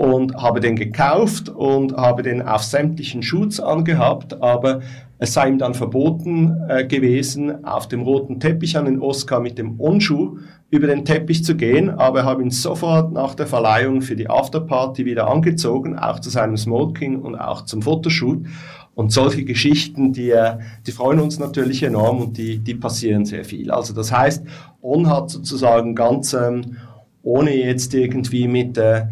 und habe den gekauft und habe den auf sämtlichen Shoots angehabt, aber es sei ihm dann verboten äh, gewesen, auf dem roten Teppich an den Oscar mit dem Onschuh über den Teppich zu gehen, aber habe ihn sofort nach der Verleihung für die Afterparty wieder angezogen, auch zu seinem Smoking und auch zum Fotoshoot. Und solche Geschichten, die, äh, die freuen uns natürlich enorm und die, die passieren sehr viel. Also das heißt, On hat sozusagen ganz, ähm, ohne jetzt irgendwie mit äh,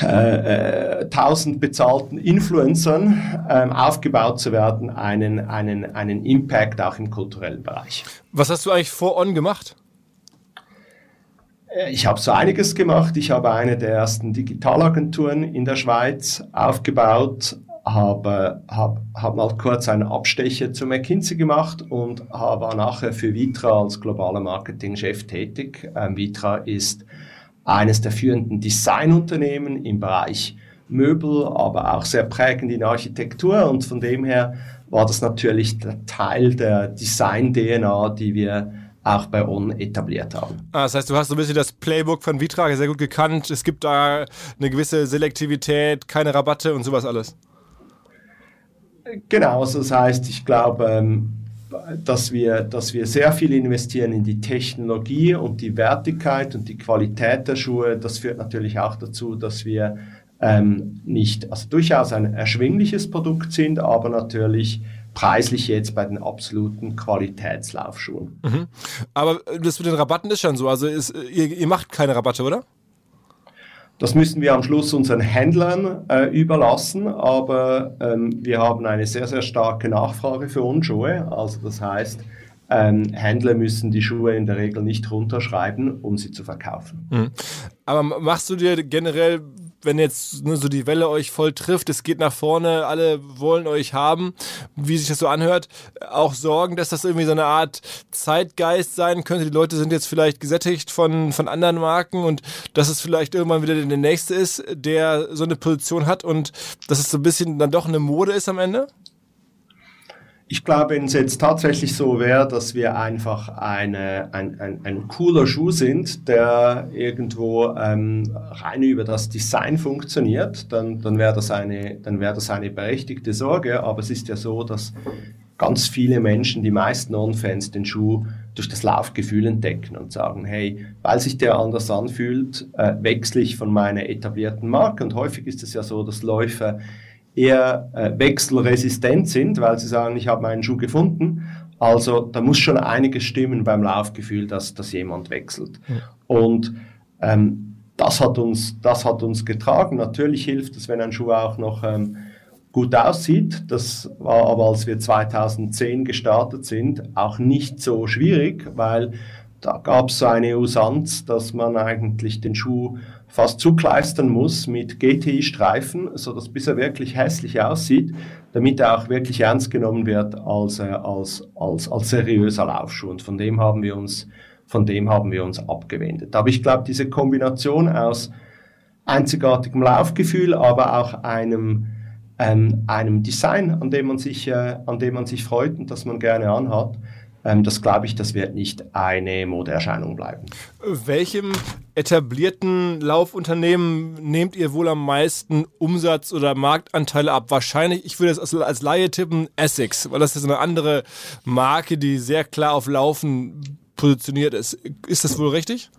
äh, äh, tausend bezahlten Influencern ähm, aufgebaut zu werden, einen, einen, einen Impact auch im kulturellen Bereich. Was hast du eigentlich vor On gemacht? Äh, ich habe so einiges gemacht. Ich habe eine der ersten Digitalagenturen in der Schweiz aufgebaut, habe, habe, habe mal kurz einen Abstecher zu McKinsey gemacht und war nachher für Vitra als globaler Marketingchef tätig. Ähm, Vitra ist eines der führenden Designunternehmen im Bereich Möbel, aber auch sehr prägend in Architektur und von dem her war das natürlich der Teil der Design-DNA, die wir auch bei On etabliert haben. Ah, das heißt, du hast so ein bisschen das Playbook von Vitra sehr gut gekannt. Es gibt da eine gewisse Selektivität, keine Rabatte und sowas alles. Genau, also das heißt, ich glaube, ähm, dass wir, dass wir sehr viel investieren in die Technologie und die Wertigkeit und die Qualität der Schuhe. Das führt natürlich auch dazu, dass wir ähm, nicht, also durchaus ein erschwingliches Produkt sind, aber natürlich preislich jetzt bei den absoluten Qualitätslaufschuhen. Mhm. Aber das mit den Rabatten ist schon so. Also ist, ihr, ihr macht keine Rabatte, oder? Das müssen wir am Schluss unseren Händlern äh, überlassen, aber ähm, wir haben eine sehr, sehr starke Nachfrage für Unschuhe. Also das heißt, ähm, Händler müssen die Schuhe in der Regel nicht runterschreiben, um sie zu verkaufen. Mhm. Aber machst du dir generell wenn jetzt ne, so die Welle euch voll trifft, es geht nach vorne, alle wollen euch haben, wie sich das so anhört, auch Sorgen, dass das irgendwie so eine Art Zeitgeist sein könnte. Die Leute sind jetzt vielleicht gesättigt von, von anderen Marken und dass es vielleicht irgendwann wieder der nächste ist, der so eine Position hat und dass es so ein bisschen dann doch eine Mode ist am Ende? Ich glaube, wenn es jetzt tatsächlich so wäre, dass wir einfach eine, ein, ein, ein cooler Schuh sind, der irgendwo ähm, rein über das Design funktioniert, dann, dann wäre das, eine, wär das eine berechtigte Sorge. Aber es ist ja so, dass ganz viele Menschen, die meisten Non-Fans, den Schuh durch das Laufgefühl entdecken und sagen, hey, weil sich der anders anfühlt, äh, wechsle ich von meiner etablierten Marke. Und häufig ist es ja so, dass Läufer eher äh, wechselresistent sind, weil sie sagen, ich habe meinen Schuh gefunden. Also da muss schon einiges stimmen beim Laufgefühl, dass, dass jemand wechselt. Ja. Und ähm, das, hat uns, das hat uns getragen. Natürlich hilft es, wenn ein Schuh auch noch ähm, gut aussieht. Das war aber, als wir 2010 gestartet sind, auch nicht so schwierig, weil da gab es so eine Usanz, dass man eigentlich den Schuh fast zukleistern muss mit GTI-Streifen, so dass bis er wirklich hässlich aussieht, damit er auch wirklich ernst genommen wird als, äh, als, als, als seriöser Laufschuh. Und von dem haben wir uns, von dem haben wir uns abgewendet. Aber ich glaube, diese Kombination aus einzigartigem Laufgefühl, aber auch einem, ähm, einem Design, an dem man sich, äh, an dem man sich freut und das man gerne anhat, das glaube ich, das wird nicht eine Modeerscheinung bleiben. Welchem etablierten Laufunternehmen nehmt ihr wohl am meisten Umsatz oder Marktanteile ab? Wahrscheinlich, ich würde es als, als Laie tippen, Essex, weil das ist eine andere Marke, die sehr klar auf Laufen positioniert ist. Ist das wohl richtig?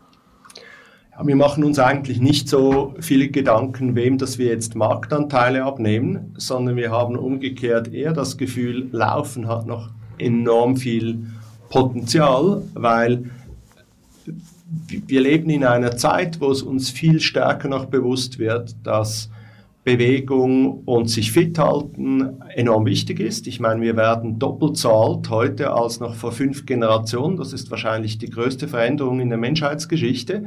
Ja, wir machen uns eigentlich nicht so viele Gedanken, wem dass wir jetzt Marktanteile abnehmen, sondern wir haben umgekehrt eher das Gefühl, Laufen hat noch enorm viel Potenzial, weil wir leben in einer Zeit, wo es uns viel stärker noch bewusst wird, dass Bewegung und sich fit halten enorm wichtig ist. Ich meine, wir werden doppelt zahlt heute als noch vor fünf Generationen. Das ist wahrscheinlich die größte Veränderung in der Menschheitsgeschichte.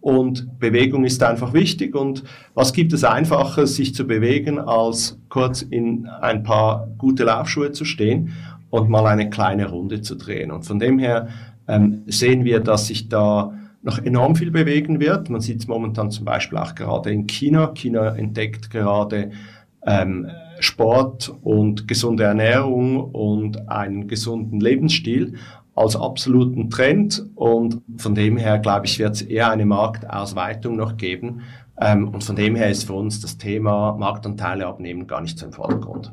Und Bewegung ist einfach wichtig. Und was gibt es einfacher, sich zu bewegen, als kurz in ein paar gute Laufschuhe zu stehen? Und mal eine kleine Runde zu drehen. Und von dem her ähm, sehen wir, dass sich da noch enorm viel bewegen wird. Man sieht es momentan zum Beispiel auch gerade in China. China entdeckt gerade ähm, Sport und gesunde Ernährung und einen gesunden Lebensstil als absoluten Trend. Und von dem her, glaube ich, wird es eher eine Marktausweitung noch geben. Ähm, und von dem her ist für uns das Thema Marktanteile abnehmen gar nicht so im Vordergrund.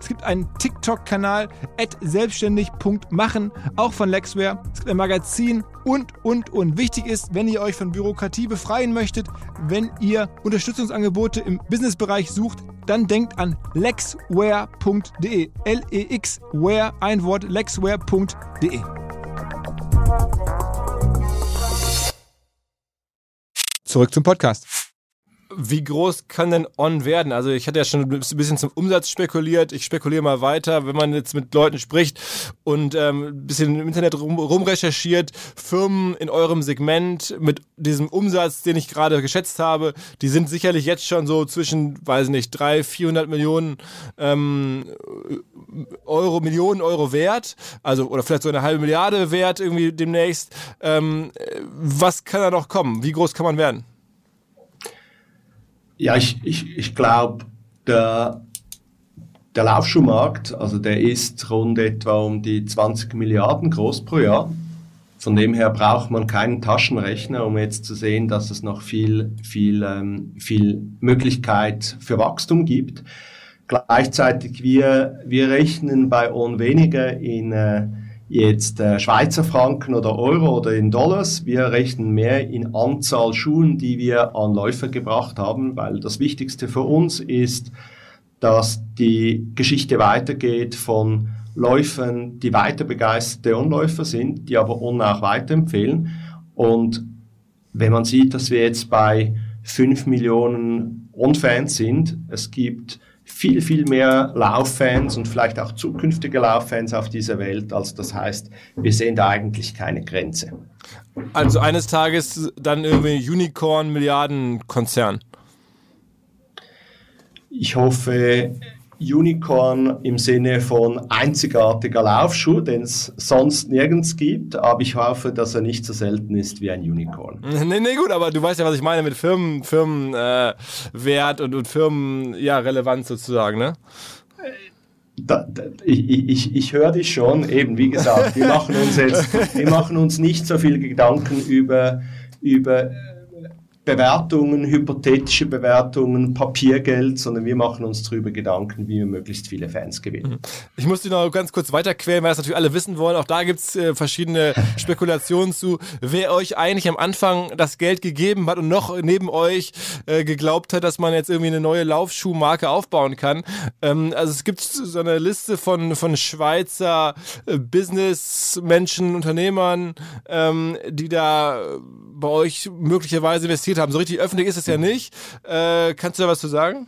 Es gibt einen TikTok-Kanal, selbstständig.machen, auch von Lexware. Es gibt ein Magazin und, und, und. Wichtig ist, wenn ihr euch von Bürokratie befreien möchtet, wenn ihr Unterstützungsangebote im Businessbereich sucht, dann denkt an lexware.de. L-E-X-Ware, ein Wort, lexware.de. Zurück zum Podcast wie groß kann denn On werden? Also ich hatte ja schon ein bisschen zum Umsatz spekuliert. Ich spekuliere mal weiter, wenn man jetzt mit Leuten spricht und ähm, ein bisschen im Internet rum, rumrecherchiert, Firmen in eurem Segment mit diesem Umsatz, den ich gerade geschätzt habe, die sind sicherlich jetzt schon so zwischen, weiß nicht, 300, 400 Millionen ähm, Euro, Millionen Euro wert, also oder vielleicht so eine halbe Milliarde wert irgendwie demnächst. Ähm, was kann da noch kommen? Wie groß kann man werden? Ja, ich, ich, ich glaube, der, der Laufschuhmarkt, also der ist rund etwa um die 20 Milliarden groß pro Jahr. Von dem her braucht man keinen Taschenrechner, um jetzt zu sehen, dass es noch viel, viel, ähm, viel Möglichkeit für Wachstum gibt. Gleichzeitig wir, wir rechnen bei On weniger in äh, jetzt äh, Schweizer Franken oder Euro oder in Dollars. Wir rechnen mehr in Anzahl Schuhen, die wir an Läufer gebracht haben, weil das Wichtigste für uns ist, dass die Geschichte weitergeht von Läufern, die weiter begeisterte Onläufer sind, die aber On auch weiterempfehlen. Und wenn man sieht, dass wir jetzt bei 5 Millionen On-Fans sind, es gibt viel, viel mehr Lauffans und vielleicht auch zukünftige Lauffans auf dieser Welt. Also das heißt, wir sehen da eigentlich keine Grenze. Also eines Tages dann irgendwie Unicorn-Milliarden-Konzern. Ich hoffe, Unicorn im Sinne von einzigartiger Laufschuh, den es sonst nirgends gibt, aber ich hoffe, dass er nicht so selten ist wie ein Unicorn. Nee, nee, gut, aber du weißt ja, was ich meine mit Firmen, Firmenwert äh, und, und Firmen, ja, Relevanz sozusagen, ne? Da, da, ich, ich, ich höre dich schon, eben wie gesagt, wir machen uns jetzt, wir machen uns nicht so viel Gedanken über, über Bewertungen, hypothetische Bewertungen, Papiergeld, sondern wir machen uns darüber Gedanken, wie wir möglichst viele Fans gewinnen. Mhm. Ich muss die noch ganz kurz weiterquälen, weil das natürlich alle wissen wollen. Auch da gibt es äh, verschiedene Spekulationen zu, wer euch eigentlich am Anfang das Geld gegeben hat und noch neben euch äh, geglaubt hat, dass man jetzt irgendwie eine neue Laufschuhmarke aufbauen kann. Ähm, also es gibt so eine Liste von, von Schweizer äh, Businessmenschen, Unternehmern, ähm, die da bei euch möglicherweise investiert haben. So richtig öffentlich ist es ja nicht. Äh, kannst du da was zu sagen?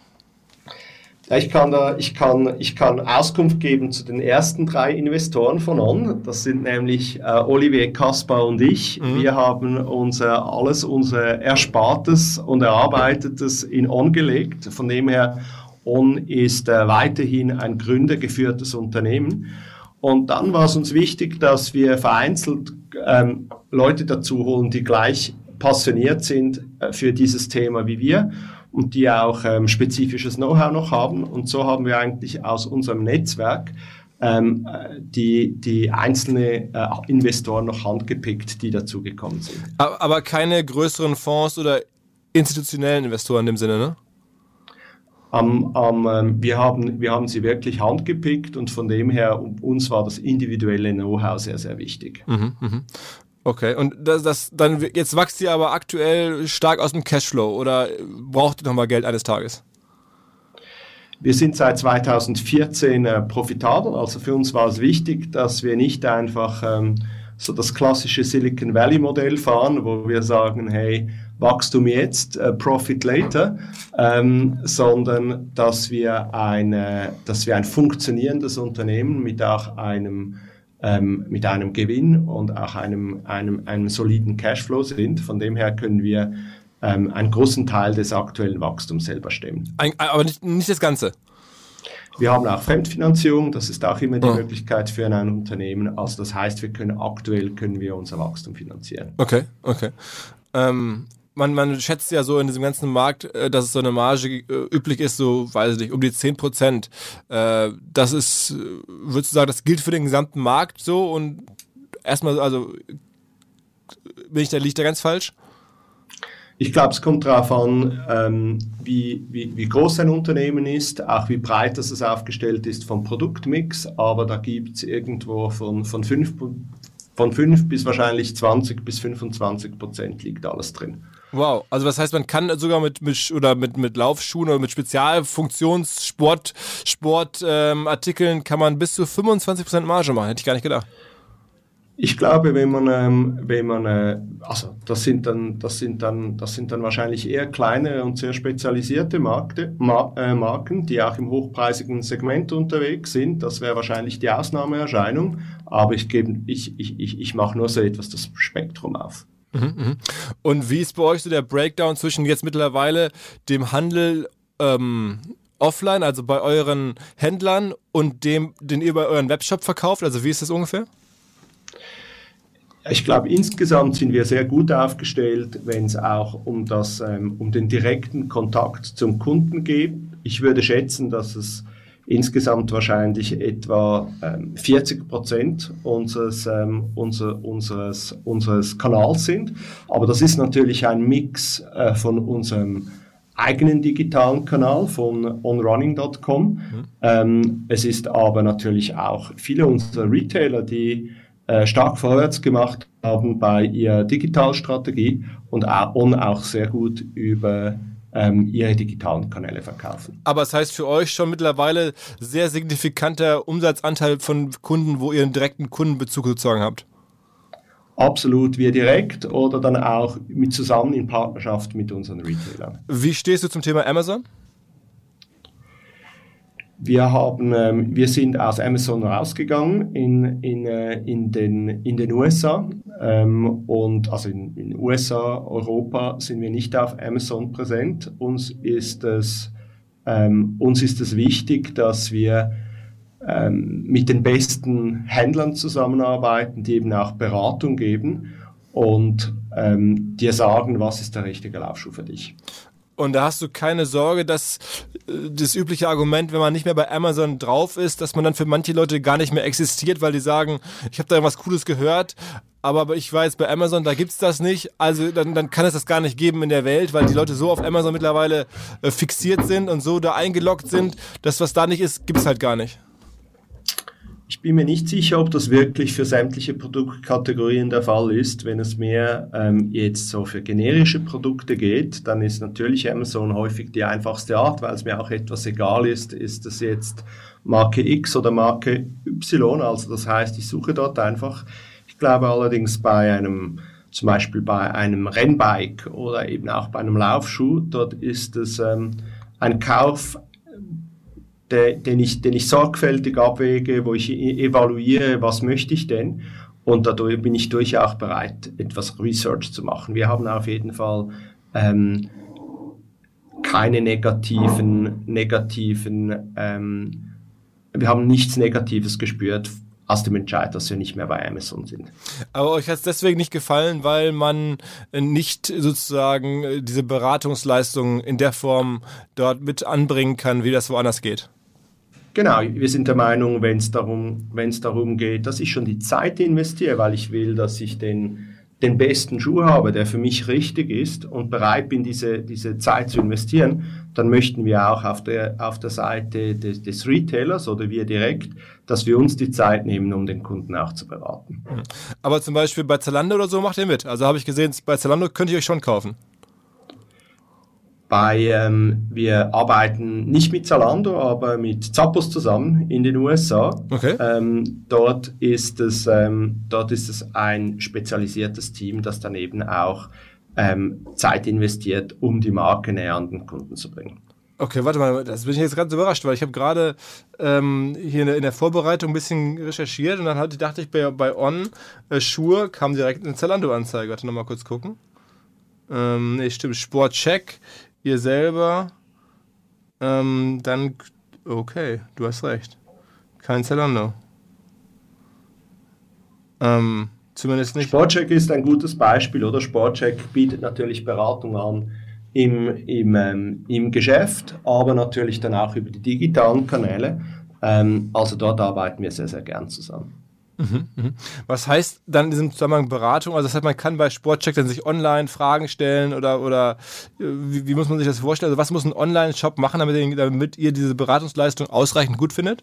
Ja, ich kann, da, ich, kann, ich kann Auskunft geben zu den ersten drei Investoren von On. Das sind nämlich äh, Olivier Kaspar und ich. Mhm. Wir haben unser, alles unser Erspartes und Erarbeitetes in On gelegt. Von dem her, On ist äh, weiterhin ein gründergeführtes Unternehmen. Und dann war es uns wichtig, dass wir vereinzelt ähm, Leute dazu holen, die gleich passioniert sind für dieses Thema wie wir und die auch ähm, spezifisches Know-how noch haben. Und so haben wir eigentlich aus unserem Netzwerk ähm, äh, die, die einzelne äh, Investoren noch handgepickt, die dazugekommen sind. Aber keine größeren Fonds oder institutionellen Investoren in dem Sinne, ne? Um, um, wir, haben, wir haben sie wirklich handgepickt und von dem her, uns war das individuelle Know-how sehr, sehr wichtig. Mhm, mh. Okay, und das, das dann jetzt wächst ihr aber aktuell stark aus dem Cashflow oder braucht ihr nochmal Geld eines Tages? Wir sind seit 2014 äh, profitabel, also für uns war es wichtig, dass wir nicht einfach ähm, so das klassische Silicon Valley Modell fahren, wo wir sagen, hey, Wachstum jetzt, äh, Profit later, ähm, sondern dass wir, eine, dass wir ein funktionierendes Unternehmen mit auch einem ähm, mit einem Gewinn und auch einem, einem, einem soliden Cashflow sind. Von dem her können wir ähm, einen großen Teil des aktuellen Wachstums selber stemmen. Ein, aber nicht, nicht das Ganze. Wir haben auch Fremdfinanzierung, das ist auch immer die oh. Möglichkeit für ein Unternehmen. Also das heißt, wir können aktuell können wir unser Wachstum finanzieren. Okay, okay. Ähm, man, man schätzt ja so in diesem ganzen Markt, äh, dass es so eine Marge äh, üblich ist, so, weiß ich nicht, um die 10 Prozent. Äh, das ist, würdest du sagen, das gilt für den gesamten Markt so und erstmal, also bin ich da, liegt da ganz falsch? Ich glaube, es kommt darauf an, ähm, wie, wie, wie groß ein Unternehmen ist, auch wie breit das es aufgestellt ist vom Produktmix, aber da gibt es irgendwo von, von, 5, von 5 bis wahrscheinlich 20 bis 25 Prozent liegt alles drin. Wow, also das heißt, man kann sogar mit, mit oder mit, mit Laufschuhen oder mit Spezialfunktionssport Sportartikeln ähm, kann man bis zu 25% Marge machen. Hätte ich gar nicht gedacht. Ich glaube, wenn man, ähm, wenn man, äh, also das sind dann, das sind dann, das sind dann wahrscheinlich eher kleine und sehr spezialisierte Markte, Mar äh, Marken, die auch im hochpreisigen Segment unterwegs sind. Das wäre wahrscheinlich die Ausnahmeerscheinung. Aber ich ich, ich, ich, ich mache nur so etwas das Spektrum auf. Und wie ist bei euch so der Breakdown zwischen jetzt mittlerweile dem Handel ähm, offline, also bei euren Händlern und dem, den ihr bei euren Webshop verkauft? Also wie ist das ungefähr? Ich glaube, insgesamt sind wir sehr gut aufgestellt, wenn es auch um, das, ähm, um den direkten Kontakt zum Kunden geht. Ich würde schätzen, dass es insgesamt wahrscheinlich etwa ähm, 40 Prozent unseres, ähm, unser, unseres, unseres Kanals sind. Aber das ist natürlich ein Mix äh, von unserem eigenen digitalen Kanal von onrunning.com. Mhm. Ähm, es ist aber natürlich auch viele unserer Retailer, die äh, stark vorwärts gemacht haben bei ihrer Digitalstrategie und auch, und auch sehr gut über ähm, ihre digitalen Kanäle verkaufen. Aber es das heißt für euch schon mittlerweile sehr signifikanter Umsatzanteil von Kunden, wo ihr einen direkten Kundenbezug sozusagen habt. Absolut, wir direkt oder dann auch mit zusammen in Partnerschaft mit unseren Retailern. Wie stehst du zum Thema Amazon? Wir, haben, ähm, wir sind aus Amazon rausgegangen in, in, äh, in, den, in den USA ähm, und also in, in USA, Europa sind wir nicht auf Amazon präsent. Uns ist es, ähm, uns ist es wichtig, dass wir ähm, mit den besten Händlern zusammenarbeiten, die eben auch Beratung geben und ähm, dir sagen, was ist der richtige Laufschuh für dich. Und da hast du keine Sorge, dass äh, das übliche Argument, wenn man nicht mehr bei Amazon drauf ist, dass man dann für manche Leute gar nicht mehr existiert, weil die sagen, ich habe da was Cooles gehört, aber ich war jetzt bei Amazon, da gibt es das nicht. Also dann, dann kann es das gar nicht geben in der Welt, weil die Leute so auf Amazon mittlerweile äh, fixiert sind und so da eingeloggt sind, dass was da nicht ist, gibt es halt gar nicht. Ich bin mir nicht sicher, ob das wirklich für sämtliche Produktkategorien der Fall ist. Wenn es mehr ähm, jetzt so für generische Produkte geht, dann ist natürlich Amazon häufig die einfachste Art, weil es mir auch etwas egal ist, ist es jetzt Marke X oder Marke Y. Also das heißt, ich suche dort einfach. Ich glaube allerdings bei einem zum Beispiel bei einem Rennbike oder eben auch bei einem Laufschuh, dort ist es ähm, ein Kauf der, den, ich, den ich sorgfältig abwäge, wo ich e-, evaluiere, was möchte ich denn. Und dadurch bin ich durchaus bereit, etwas Research zu machen. Wir haben auf jeden Fall ähm, keine negativen, negativen, ähm, wir haben nichts Negatives gespürt aus dem Entscheid, dass wir nicht mehr bei Amazon sind. Aber euch hat es deswegen nicht gefallen, weil man nicht sozusagen diese Beratungsleistung in der Form dort mit anbringen kann, wie das woanders geht? Genau, wir sind der Meinung, wenn es darum, darum geht, dass ich schon die Zeit investiere, weil ich will, dass ich den, den besten Schuh habe, der für mich richtig ist und bereit bin, diese, diese Zeit zu investieren, dann möchten wir auch auf der, auf der Seite des, des Retailers oder wir direkt, dass wir uns die Zeit nehmen, um den Kunden auch zu beraten. Aber zum Beispiel bei Zalando oder so macht ihr mit. Also habe ich gesehen, bei Zalando könnt ihr euch schon kaufen. Bei, ähm, wir arbeiten nicht mit Zalando, aber mit Zappos zusammen in den USA. Okay. Ähm, dort, ist es, ähm, dort ist es ein spezialisiertes Team, das dann eben auch ähm, Zeit investiert, um die Marke näher an den Kunden zu bringen. Okay, warte mal, das bin ich jetzt ganz überrascht, weil ich habe gerade ähm, hier in der Vorbereitung ein bisschen recherchiert und dann hatte, dachte ich, bei, bei On äh, Schuhe kam direkt eine Zalando-Anzeige. Warte nochmal kurz gucken. Ähm, nee, stimmt, Sportcheck ihr selber, ähm, dann, okay, du hast recht. Kein Zalando. Ähm, zumindest nicht. Sportcheck ist ein gutes Beispiel, oder? Sportcheck bietet natürlich Beratung an im, im, ähm, im Geschäft, aber natürlich dann auch über die digitalen Kanäle. Ähm, also dort arbeiten wir sehr, sehr gern zusammen. Mhm, mhm. Was heißt dann in diesem Zusammenhang Beratung? Also das heißt, man kann bei Sportcheck dann sich online Fragen stellen oder, oder äh, wie, wie muss man sich das vorstellen? Also was muss ein Online-Shop machen, damit, damit ihr diese Beratungsleistung ausreichend gut findet?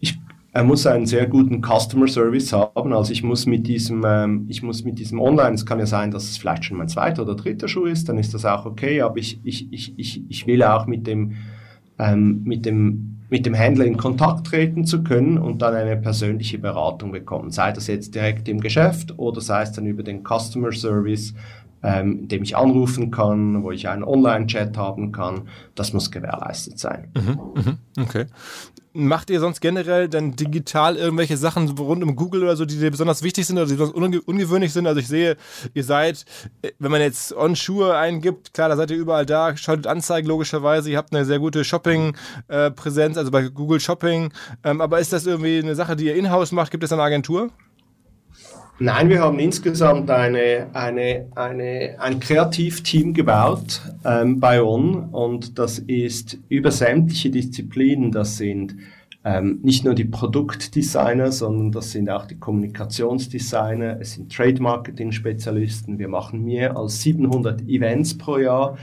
Ich er muss einen sehr guten Customer Service haben. Also ich muss mit diesem, ähm, ich muss mit diesem Online, es kann ja sein, dass es vielleicht schon mein zweiter oder dritter Schuh ist, dann ist das auch okay, aber ich, ich, ich, ich, ich will auch mit dem, ähm, mit dem mit dem Händler in Kontakt treten zu können und dann eine persönliche Beratung bekommen. Sei das jetzt direkt im Geschäft oder sei es dann über den Customer Service, ähm, in dem ich anrufen kann, wo ich einen Online-Chat haben kann. Das muss gewährleistet sein. Mhm, mhm, okay. Macht ihr sonst generell dann digital irgendwelche Sachen rund um Google oder so, die dir besonders wichtig sind oder die besonders unge ungewöhnlich sind? Also ich sehe, ihr seid, äh, wenn man jetzt On-Schuhe eingibt, klar, da seid ihr überall da, schaltet Anzeigen logischerweise, ihr habt eine sehr gute Shopping-Präsenz, äh, also bei Google Shopping. Ähm, aber ist das irgendwie eine Sache, die ihr in-house macht? Gibt es eine Agentur? Nein, wir haben insgesamt eine, eine, eine, ein Kreativteam gebaut ähm, bei On und das ist über sämtliche Disziplinen. Das sind ähm, nicht nur die Produktdesigner, sondern das sind auch die Kommunikationsdesigner, es sind Trade Marketing Spezialisten. Wir machen mehr als 700 Events pro Jahr.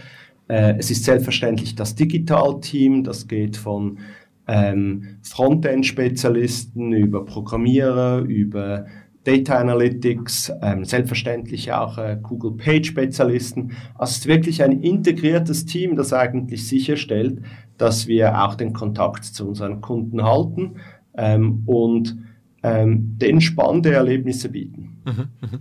Äh, es ist selbstverständlich das Digital-Team, das geht von ähm, Frontend-Spezialisten über Programmierer, über Data Analytics, ähm, selbstverständlich auch äh, Google Page Spezialisten. Also es ist wirklich ein integriertes Team, das eigentlich sicherstellt, dass wir auch den Kontakt zu unseren Kunden halten ähm, und ähm, den spannende Erlebnisse bieten. Mhm, mhm.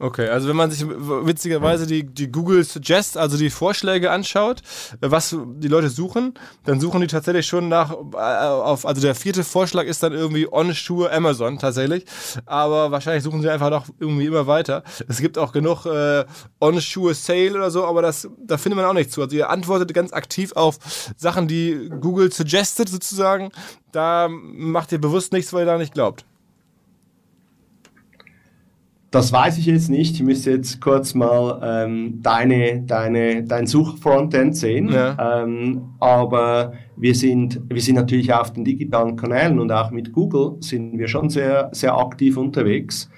Okay, also wenn man sich witzigerweise die, die Google Suggest, also die Vorschläge anschaut, was die Leute suchen, dann suchen die tatsächlich schon nach, äh, auf, also der vierte Vorschlag ist dann irgendwie On-Schuhe Amazon tatsächlich, aber wahrscheinlich suchen sie einfach noch irgendwie immer weiter. Es gibt auch genug äh, On-Schuhe Sale oder so, aber das, da findet man auch nichts zu. Also ihr antwortet ganz aktiv auf Sachen, die Google suggested sozusagen, da macht ihr bewusst nichts, weil ihr da nicht glaubt. Das weiß ich jetzt nicht. Ich müsste jetzt kurz mal ähm, deine, deine, dein Suchfrontend sehen. Ja. Ähm, aber wir sind, wir sind natürlich auf den digitalen Kanälen und auch mit Google sind wir schon sehr, sehr aktiv unterwegs.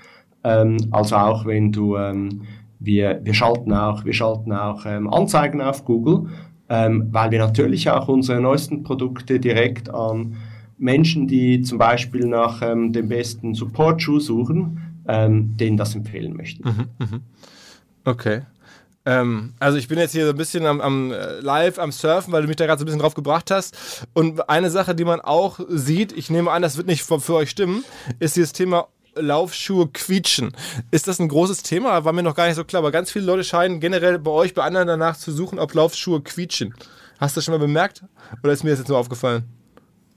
Ähm, also auch wenn du, ähm, wir, wir schalten auch, wir schalten auch ähm, Anzeigen auf Google, ähm, weil wir natürlich auch unsere neuesten Produkte direkt an Menschen, die zum Beispiel nach dem besten Support-Schuh suchen, ähm, denen das empfehlen möchten. Mhm, mhm. Okay. Ähm, also ich bin jetzt hier so ein bisschen am, am äh, live am Surfen, weil du mich da gerade so ein bisschen drauf gebracht hast. Und eine Sache, die man auch sieht, ich nehme an, das wird nicht für, für euch stimmen, ist dieses Thema Laufschuhe quietschen. Ist das ein großes Thema? War mir noch gar nicht so klar, aber ganz viele Leute scheinen generell bei euch, bei anderen danach zu suchen, ob Laufschuhe quietschen. Hast du das schon mal bemerkt? Oder ist mir das jetzt nur aufgefallen?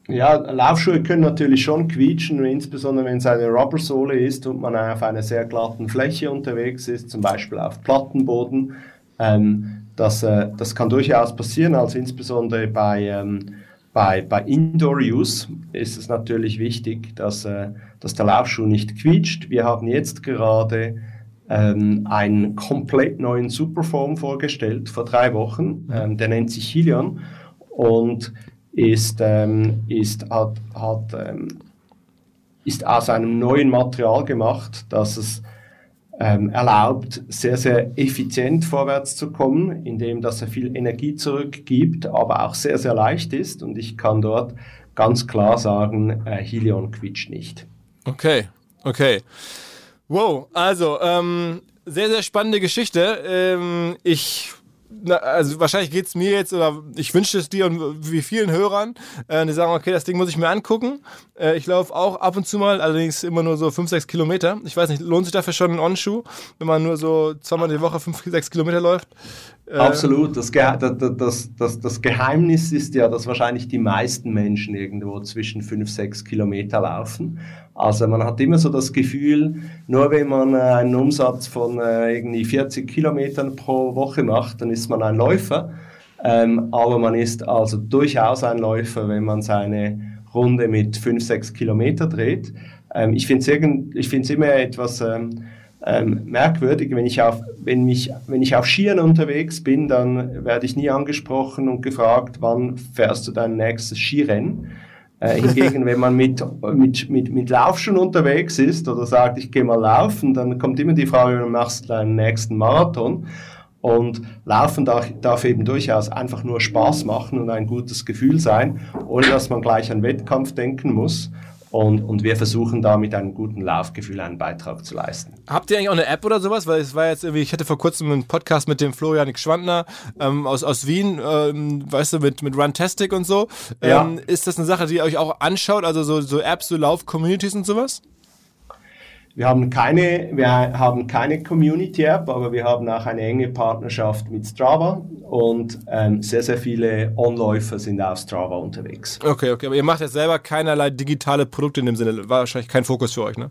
Ja, Laufschuhe können natürlich schon quietschen, insbesondere wenn es eine Rubbersohle ist und man auf einer sehr glatten Fläche unterwegs ist, zum Beispiel auf Plattenboden. Ähm, das, äh, das kann durchaus passieren, also insbesondere bei, ähm, bei, bei Indoor-Use ist es natürlich wichtig, dass, äh, dass der Laufschuh nicht quietscht. Wir haben jetzt gerade ähm, einen komplett neuen Superform vorgestellt vor drei Wochen, ähm, der nennt sich Helion und ist, ähm, ist, hat, hat, ähm, ist aus einem neuen Material gemacht, das es ähm, erlaubt, sehr, sehr effizient vorwärts zu kommen, indem dass er viel Energie zurückgibt, aber auch sehr, sehr leicht ist. Und ich kann dort ganz klar sagen, äh, Helion quietscht nicht. Okay, okay. Wow, also ähm, sehr, sehr spannende Geschichte. Ähm, ich na, also wahrscheinlich geht es mir jetzt, oder ich wünsche es dir und wie vielen Hörern, äh, die sagen, okay, das Ding muss ich mir angucken. Äh, ich laufe auch ab und zu mal, allerdings immer nur so 5, 6 Kilometer. Ich weiß nicht, lohnt sich dafür schon ein On-Schuh, wenn man nur so zweimal die Woche 5, 6 Kilometer läuft? Äh, Absolut. Das, Ge das, das, das, Geheimnis ist ja, dass wahrscheinlich die meisten Menschen irgendwo zwischen 5, 6 Kilometer laufen. Also man hat immer so das Gefühl, nur wenn man äh, einen Umsatz von äh, irgendwie 40 Kilometern pro Woche macht, dann ist man ein Läufer. Ähm, aber man ist also durchaus ein Läufer, wenn man seine Runde mit 5, 6 Kilometer dreht. Ähm, ich finde es immer etwas... Ähm, merkwürdig. Wenn ich, auf, wenn, mich, wenn ich auf Skiern unterwegs bin, dann werde ich nie angesprochen und gefragt, wann fährst du dein nächstes Skirennen. Äh, hingegen, wenn man mit, mit, mit, mit Laufschuhen unterwegs ist oder sagt, ich gehe mal laufen, dann kommt immer die Frage, machst du deinen nächsten Marathon? Und Laufen darf, darf, eben durchaus einfach nur Spaß machen und ein gutes Gefühl sein, ohne dass man gleich an Wettkampf denken muss. Und, und wir versuchen da mit einem guten Laufgefühl einen Beitrag zu leisten. Habt ihr eigentlich auch eine App oder sowas? Weil es war jetzt irgendwie, ich hatte vor kurzem einen Podcast mit dem Florian Schwandner ähm, aus, aus Wien, ähm, weißt du, mit, mit Runtastic und so. Ähm, ja. Ist das eine Sache, die ihr euch auch anschaut? Also so, so Apps, so Lauf-Communities und sowas? Wir haben keine, wir haben keine Community-App, aber wir haben auch eine enge Partnerschaft mit Strava und ähm, sehr, sehr viele Onläufer sind auf Strava unterwegs. Okay, okay, aber ihr macht jetzt selber keinerlei digitale Produkte in dem Sinne, war wahrscheinlich kein Fokus für euch, ne?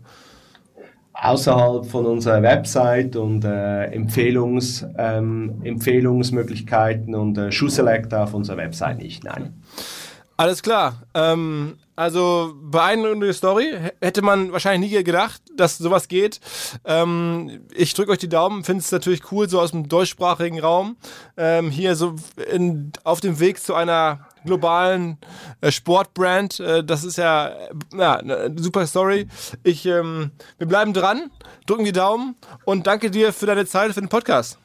Außerhalb von unserer Website und äh, Empfehlungs, ähm, Empfehlungsmöglichkeiten und äh, Schuhselect auf unserer Website nicht, nein. Alles klar. Ähm, also beeindruckende Story. Hätte man wahrscheinlich nie gedacht, dass sowas geht. Ähm, ich drücke euch die Daumen. Finde es natürlich cool, so aus dem deutschsprachigen Raum ähm, hier so in, auf dem Weg zu einer globalen äh, Sportbrand. Äh, das ist ja, äh, eine super Story. Ich, ähm, wir bleiben dran, drücken die Daumen und danke dir für deine Zeit, für den Podcast.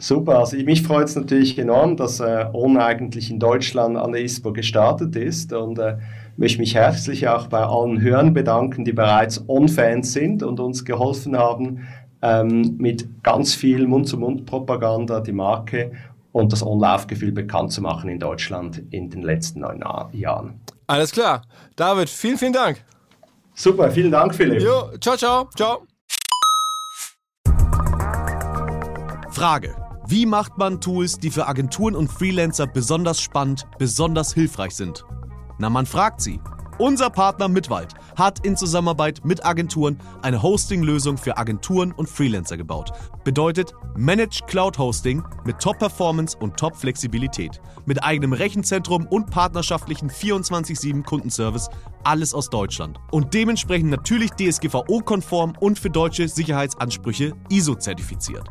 Super, also mich freut es natürlich enorm, dass äh, ON eigentlich in Deutschland an der ISPO gestartet ist und äh, möchte mich herzlich auch bei allen Hörern bedanken, die bereits ON-Fans sind und uns geholfen haben, ähm, mit ganz viel Mund-zu-Mund-Propaganda die Marke und das On-Laufgefühl bekannt zu machen in Deutschland in den letzten neun Jahren. Alles klar. David, vielen, vielen Dank. Super, vielen Dank, Philipp. Jo, ciao, ciao, ciao. Frage. Wie macht man Tools, die für Agenturen und Freelancer besonders spannend, besonders hilfreich sind? Na, man fragt sie. Unser Partner Mitwald hat in Zusammenarbeit mit Agenturen eine Hosting-Lösung für Agenturen und Freelancer gebaut. Bedeutet Managed Cloud Hosting mit Top-Performance und Top-Flexibilität. Mit eigenem Rechenzentrum und partnerschaftlichen 24-7 Kundenservice. Alles aus Deutschland. Und dementsprechend natürlich DSGVO-konform und für deutsche Sicherheitsansprüche ISO-zertifiziert.